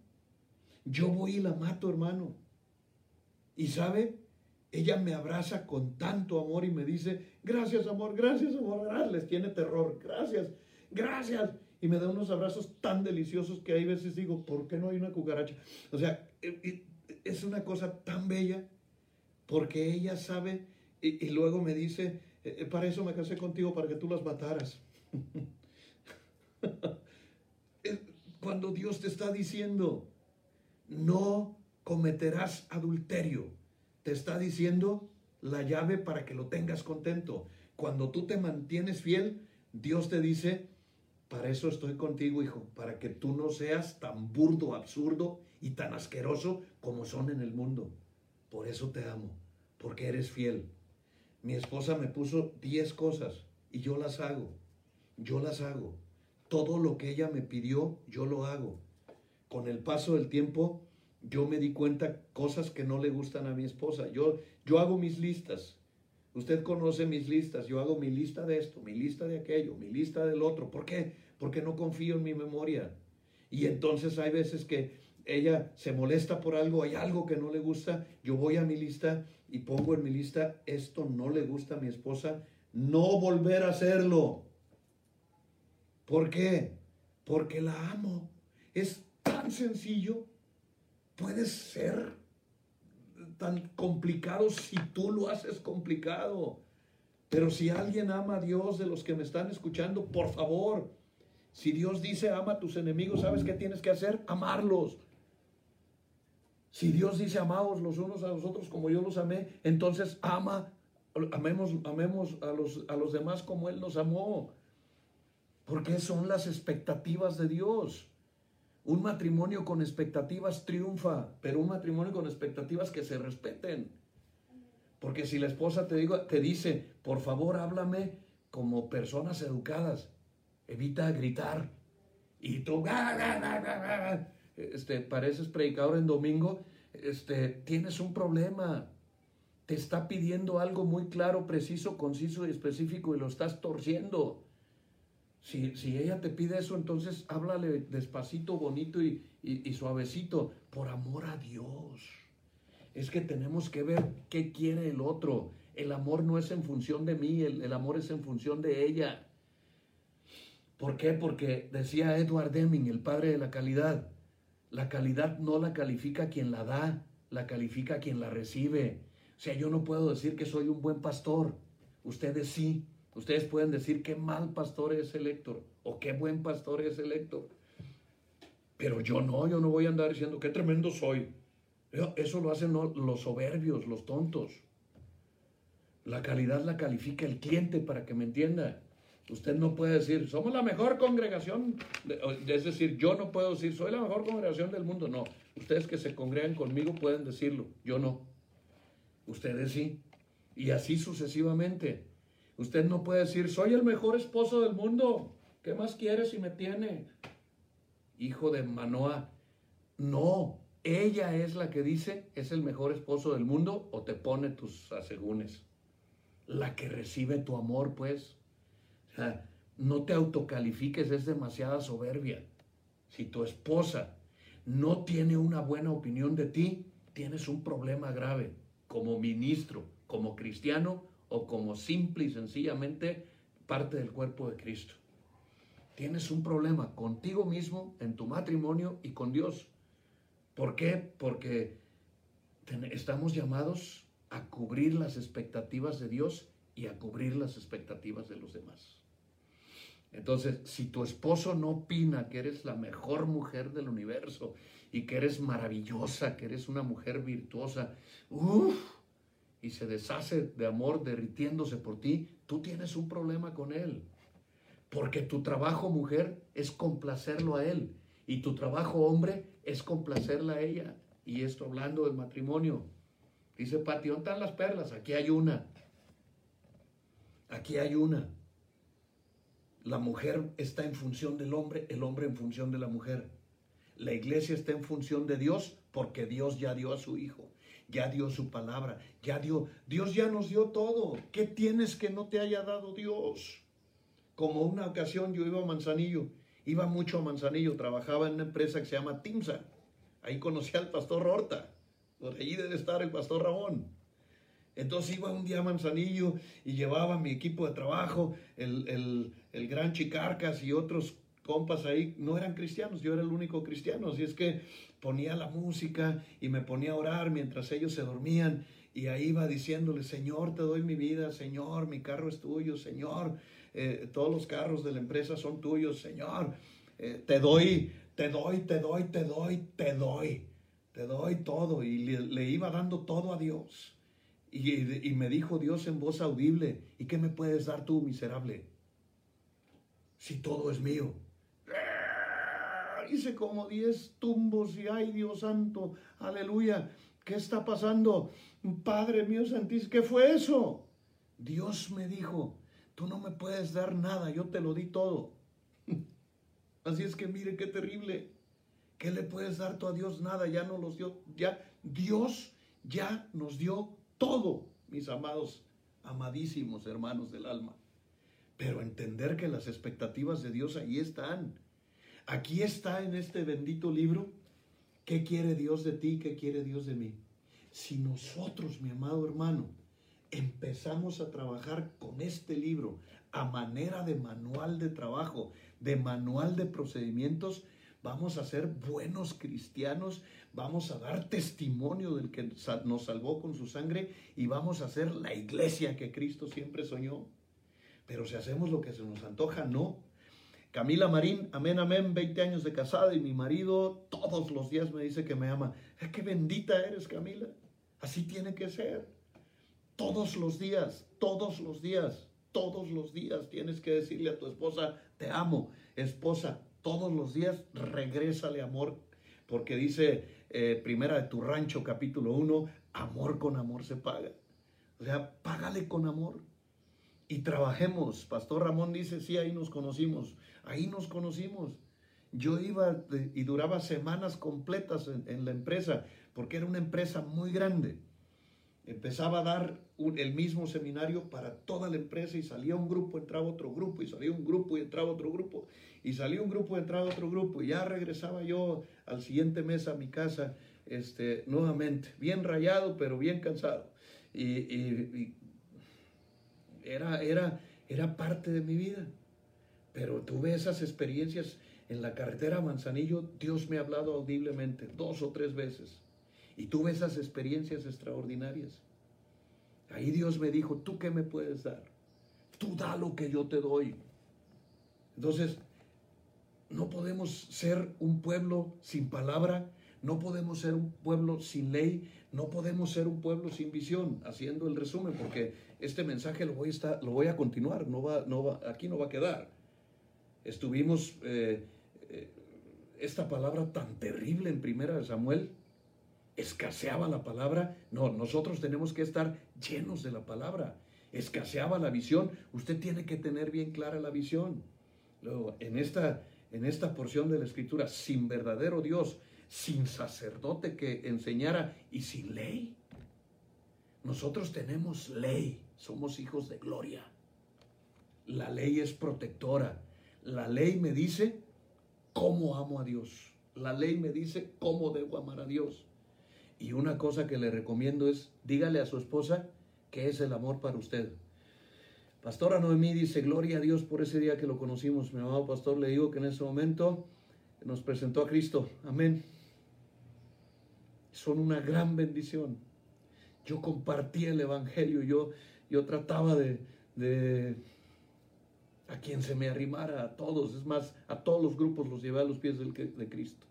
yo voy y la mato, hermano. Y sabe, ella me abraza con tanto amor y me dice, gracias amor, gracias amor, gracias. Les tiene terror, gracias, gracias. Y me da unos abrazos tan deliciosos que hay veces digo, ¿por qué no hay una cucaracha? O sea, e, e, es una cosa tan bella porque ella sabe y, luego me dice, eh, eh, para eso me casé contigo, para que tú las mataras. (laughs) Cuando Dios te está diciendo, no cometerás adulterio, te está diciendo la llave para que lo tengas contento. Cuando tú te mantienes fiel, Dios te dice, para eso estoy contigo, hijo, para que tú no seas tan burdo, absurdo y tan asqueroso como son en el mundo. Por eso te amo, porque eres fiel. Mi esposa me puso 10 cosas y yo las hago. Yo las hago. Todo lo que ella me pidió, yo lo hago. Con el paso del tiempo, yo me di cuenta cosas que no le gustan a mi esposa. Yo, yo hago mis listas. Usted conoce mis listas. Yo hago mi lista de esto, mi lista de aquello, mi lista del otro. ¿Por qué? Porque no confío en mi memoria. Y entonces hay veces que ella se molesta por algo, hay algo que no le gusta, yo voy a mi lista y pongo en mi lista, esto no le gusta a mi esposa, no volver a hacerlo. ¿Por qué? Porque la amo. Es tan sencillo. Puede ser tan complicado si tú lo haces complicado. Pero si alguien ama a Dios de los que me están escuchando, por favor, si Dios dice ama a tus enemigos, ¿sabes qué tienes que hacer? Amarlos. Si Dios dice amaos los unos a los otros como yo los amé, entonces ama, amemos, amemos a los, a los demás como Él nos amó. Porque son las expectativas de Dios. Un matrimonio con expectativas triunfa, pero un matrimonio con expectativas que se respeten. Porque si la esposa te, digo, te dice, por favor háblame como personas educadas, evita gritar. Y tú, este, pareces predicador en domingo, este, tienes un problema. Te está pidiendo algo muy claro, preciso, conciso y específico y lo estás torciendo. Si, si ella te pide eso, entonces háblale despacito, bonito y, suavecito, por amor a Dios. Es que tenemos que ver qué quiere el otro. El amor no es en función de mí, el, el amor es en función de ella. ¿Por qué? Porque decía Edward Deming, el padre de la calidad, la calidad no la califica quien la da, la califica quien la recibe. O sea, yo no puedo decir que soy un buen pastor. Ustedes sí. Ustedes pueden decir qué mal pastor es el Héctor o qué buen pastor es el Héctor. Pero yo no, yo no voy a andar diciendo qué tremendo soy. Eso lo hacen los soberbios, los tontos. La calidad la califica el cliente para que me entienda. Usted no puede decir, somos la mejor congregación, es decir, yo no puedo decir, soy la mejor congregación del mundo. No, ustedes que se congregan conmigo pueden decirlo, yo no. Ustedes sí. Y así sucesivamente. Usted no puede decir, soy el mejor esposo del mundo. ¿Qué más quiere si me tiene? Hijo de Manoa. No, ella es la que dice, es el mejor esposo del mundo o te pone tus asegúnes. La que recibe tu amor, pues no te autocalifiques, es demasiada soberbia. Si tu esposa no tiene una buena opinión de ti, tienes un problema grave como ministro, como cristiano o como simple y sencillamente parte del cuerpo de Cristo. Tienes un problema contigo mismo, en tu matrimonio y con Dios. ¿Por qué? Porque estamos llamados a cubrir las expectativas de Dios y a cubrir las expectativas de los demás. Entonces, si tu esposo no opina que eres la mejor mujer del universo y que eres maravillosa, que eres una mujer virtuosa, y se deshace de amor derritiéndose por ti, tú tienes un problema con él. Porque tu trabajo mujer es complacerlo a él y tu trabajo hombre es complacerla a ella. Y esto hablando del matrimonio. Dice Pati, ¿dónde están las perlas? Aquí hay una. Aquí hay una. La mujer está en función del hombre, el hombre en función de la mujer. La iglesia está en función de Dios porque Dios ya dio a su Hijo, ya dio su palabra, ya dio, Dios ya nos dio todo. ¿Qué tienes que no te haya dado Dios? Como una ocasión yo iba a Manzanillo, iba mucho a Manzanillo, trabajaba en una empresa que se llama Timsa. Ahí conocí al pastor Horta, por allí debe estar el pastor Ramón. Entonces iba un día a Manzanillo y llevaba mi equipo de trabajo, el, el gran Chicarcas y otros compas ahí no eran cristianos, yo era el único cristiano, así es que ponía la música y me ponía a orar mientras ellos se dormían y ahí iba diciéndole, Señor, te doy mi vida, Señor, mi carro es tuyo, Señor, eh, todos los carros de la empresa son tuyos, Señor, eh, te doy, te doy, te doy, te doy, te doy, te doy todo y le, iba dando todo a Dios. Y, y me dijo Dios en voz audible, ¿y qué me puedes dar tú, miserable? Si todo es mío hice como diez tumbos y ay Dios santo, aleluya, ¿qué está pasando? Padre mío santísimo, ¿qué fue eso? Dios me dijo, tú no me puedes dar nada, yo te lo di todo. (laughs) Así es que mire qué terrible. ¿Qué le puedes dar tú a Dios? Nada, ya no los dio, ya Dios ya nos dio todo, mis amados, amadísimos hermanos del alma. Pero entender que las expectativas de Dios ahí están. Aquí está en este bendito libro qué quiere Dios de ti, qué quiere Dios de mí. Si nosotros, mi amado hermano, empezamos a trabajar con este libro a manera de manual de trabajo, de manual de procedimientos, vamos a ser buenos cristianos, vamos a dar testimonio del que nos salvó con su sangre y vamos a ser la iglesia que Cristo siempre soñó. Pero si hacemos lo que se nos antoja, no. Camila Marín, amén, amén, 20 años de casada y mi marido todos los días me dice que me ama. Es que bendita eres, Camila. Así tiene que ser. Todos los días, todos los días, todos los días tienes que decirle a tu esposa, te amo. Esposa, todos los días regrésale amor, porque dice eh, Primera de tu rancho, capítulo 1, amor con amor se paga. O sea, págale con amor y trabajemos. Pastor Ramón dice, sí, ahí nos conocimos, ahí nos conocimos. Yo iba y duraba semanas completas en, la empresa, porque era una empresa muy grande. Empezaba a dar el mismo seminario para toda la empresa y salía un grupo, entraba otro grupo, y salía un grupo y entraba otro grupo, y salía un grupo, entraba otro grupo, y ya regresaba yo al siguiente mes a mi casa, este, nuevamente, bien rayado, pero bien cansado. y era, era, era parte de mi vida. Pero tuve esas experiencias en la carretera Manzanillo, Dios me ha hablado audiblemente dos o tres veces. Y tuve esas experiencias extraordinarias. Ahí Dios me dijo, ¿tú qué me puedes dar? Tú da lo que yo te doy. Entonces, no podemos ser un pueblo sin palabra, no podemos ser un pueblo sin ley, no podemos ser un pueblo sin visión, haciendo el resumen, porque este mensaje lo voy a, continuar, no va, no va, aquí no va a quedar. Estuvimos, eh, eh, esta palabra tan terrible en primera de Samuel, escaseaba la palabra. No, nosotros tenemos que estar llenos de la palabra. Escaseaba la visión. Usted tiene que tener bien clara la visión. Luego, en esta, en esta porción de la escritura, sin verdadero Dios, sin sacerdote que enseñara y sin ley. Nosotros tenemos ley, somos hijos de gloria. La ley es protectora. La ley me dice cómo amo a Dios. La ley me dice cómo debo amar a Dios. Y una cosa que le recomiendo es, dígale a su esposa que es el amor para usted. Pastora Noemí dice, gloria a Dios por ese día que lo conocimos. Mi amado pastor, le digo que en ese momento nos presentó a Cristo. Amén. Son una gran bendición. Yo compartí el Evangelio, yo, yo trataba de, de a quien se me arrimara, a todos, es más, a todos los grupos los llevé a los pies de Cristo.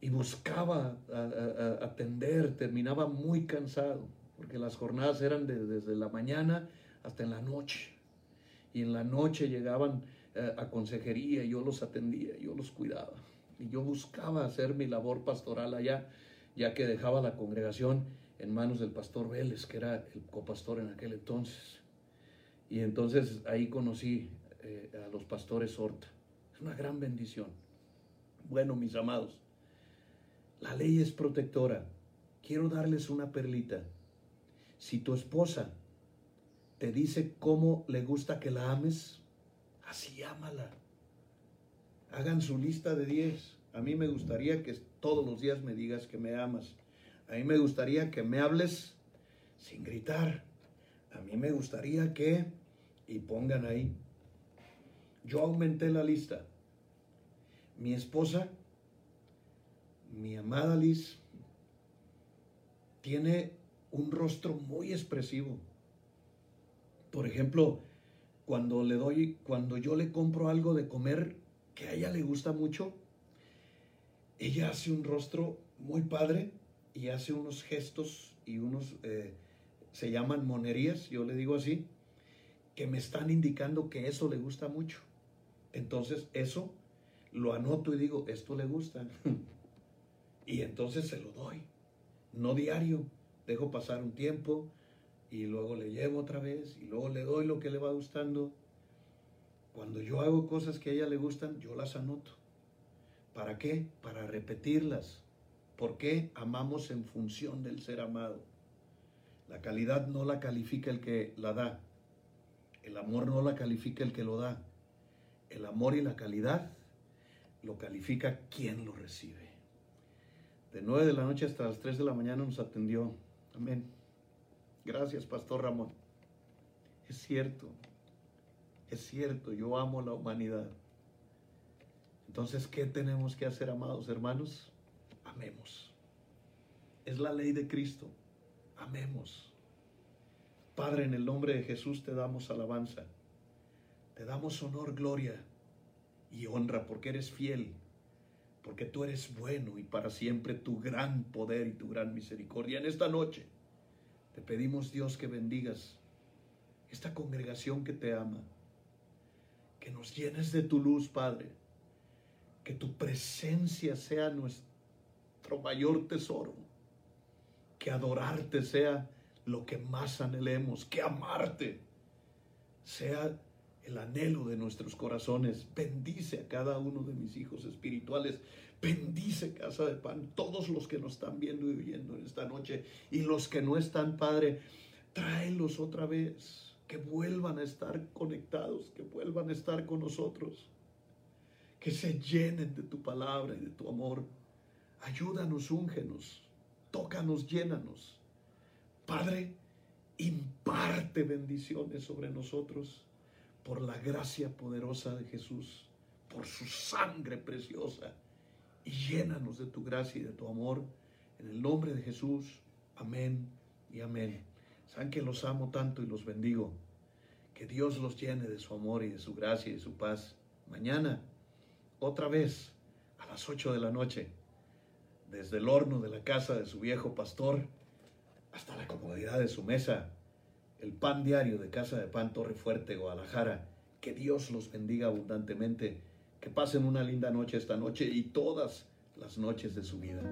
Y buscaba atender, terminaba muy cansado, porque las jornadas eran desde la mañana hasta en la noche. Y en la noche llegaban eh, a consejería, yo los atendía, yo los cuidaba. Y yo buscaba hacer mi labor pastoral allá, ya que dejaba la congregación en manos del pastor Vélez, que era el copastor en aquel entonces. Y entonces ahí conocí eh, a los pastores Horta. Es una gran bendición. Bueno, mis amados, la ley es protectora. Quiero darles una perlita. Si tu esposa te dice cómo le gusta que la ames, así ámala. Hagan su lista de 10. A mí me gustaría que todos los días me digas que me amas. A mí me gustaría que me hables sin gritar. A mí me gustaría que, y pongan ahí, yo aumenté la lista. Mi esposa, mi amada Liz, tiene un rostro muy expresivo. Por ejemplo, cuando le doy, cuando yo le compro algo de comer que a ella le gusta mucho, ella hace un rostro muy padre y hace unos gestos y unos eh, se llaman monerías, yo le digo así, que me están indicando que eso le gusta mucho. Entonces eso lo anoto y digo, esto le gusta. (laughs) y entonces se lo doy. No diario, dejo pasar un tiempo y luego le llevo otra vez y luego le doy lo que le va gustando. Cuando yo hago cosas que a ella le gustan, yo las anoto. ¿Para qué? Para repetirlas. ¿Por qué amamos en función del ser amado? La calidad no la califica el que la da. El amor no la califica el que lo da. El amor y la calidad lo califica quien lo recibe. De 9 de la noche hasta las 3 de la mañana nos atendió. Amén. Gracias, Pastor Ramón. Es cierto. Es cierto, yo amo la humanidad. Entonces, ¿qué tenemos que hacer, amados hermanos? Amemos. Es la ley de Cristo amemos. Padre, en el nombre de Jesús te damos alabanza, te damos honor, gloria y honra porque eres fiel, porque tú eres bueno y para siempre tu gran poder y tu gran misericordia. En esta noche te pedimos, Dios, que bendigas esta congregación que te ama, que nos llenes de tu luz, Padre, que tu presencia sea nuestro mayor tesoro que adorarte sea lo que más anhelemos, que amarte sea el anhelo de nuestros corazones. Bendice a cada uno de mis hijos espirituales. Bendice Casa de Pan, todos los que nos están viendo y oyendo en esta noche y los que no están, Padre, tráelos otra vez, que vuelvan a estar conectados, que vuelvan a estar con nosotros, que se llenen de tu palabra y de tu amor. Ayúdanos, úngenos, tócanos, llénanos. Padre, imparte bendiciones sobre nosotros por la gracia poderosa de Jesús, por su sangre preciosa, y llénanos de tu gracia y de tu amor. En el nombre de Jesús, amén y amén. Saben que los amo tanto y los bendigo. Que Dios los llene de su amor y de su gracia y de su paz. Mañana, otra vez, a las 8 de la noche desde el horno de la casa de su viejo pastor hasta la comodidad de su mesa, el pan diario de Casa de Pan Torre Fuerte, Guadalajara. Que Dios los bendiga abundantemente, que pasen una linda noche esta noche y todas las noches de su vida.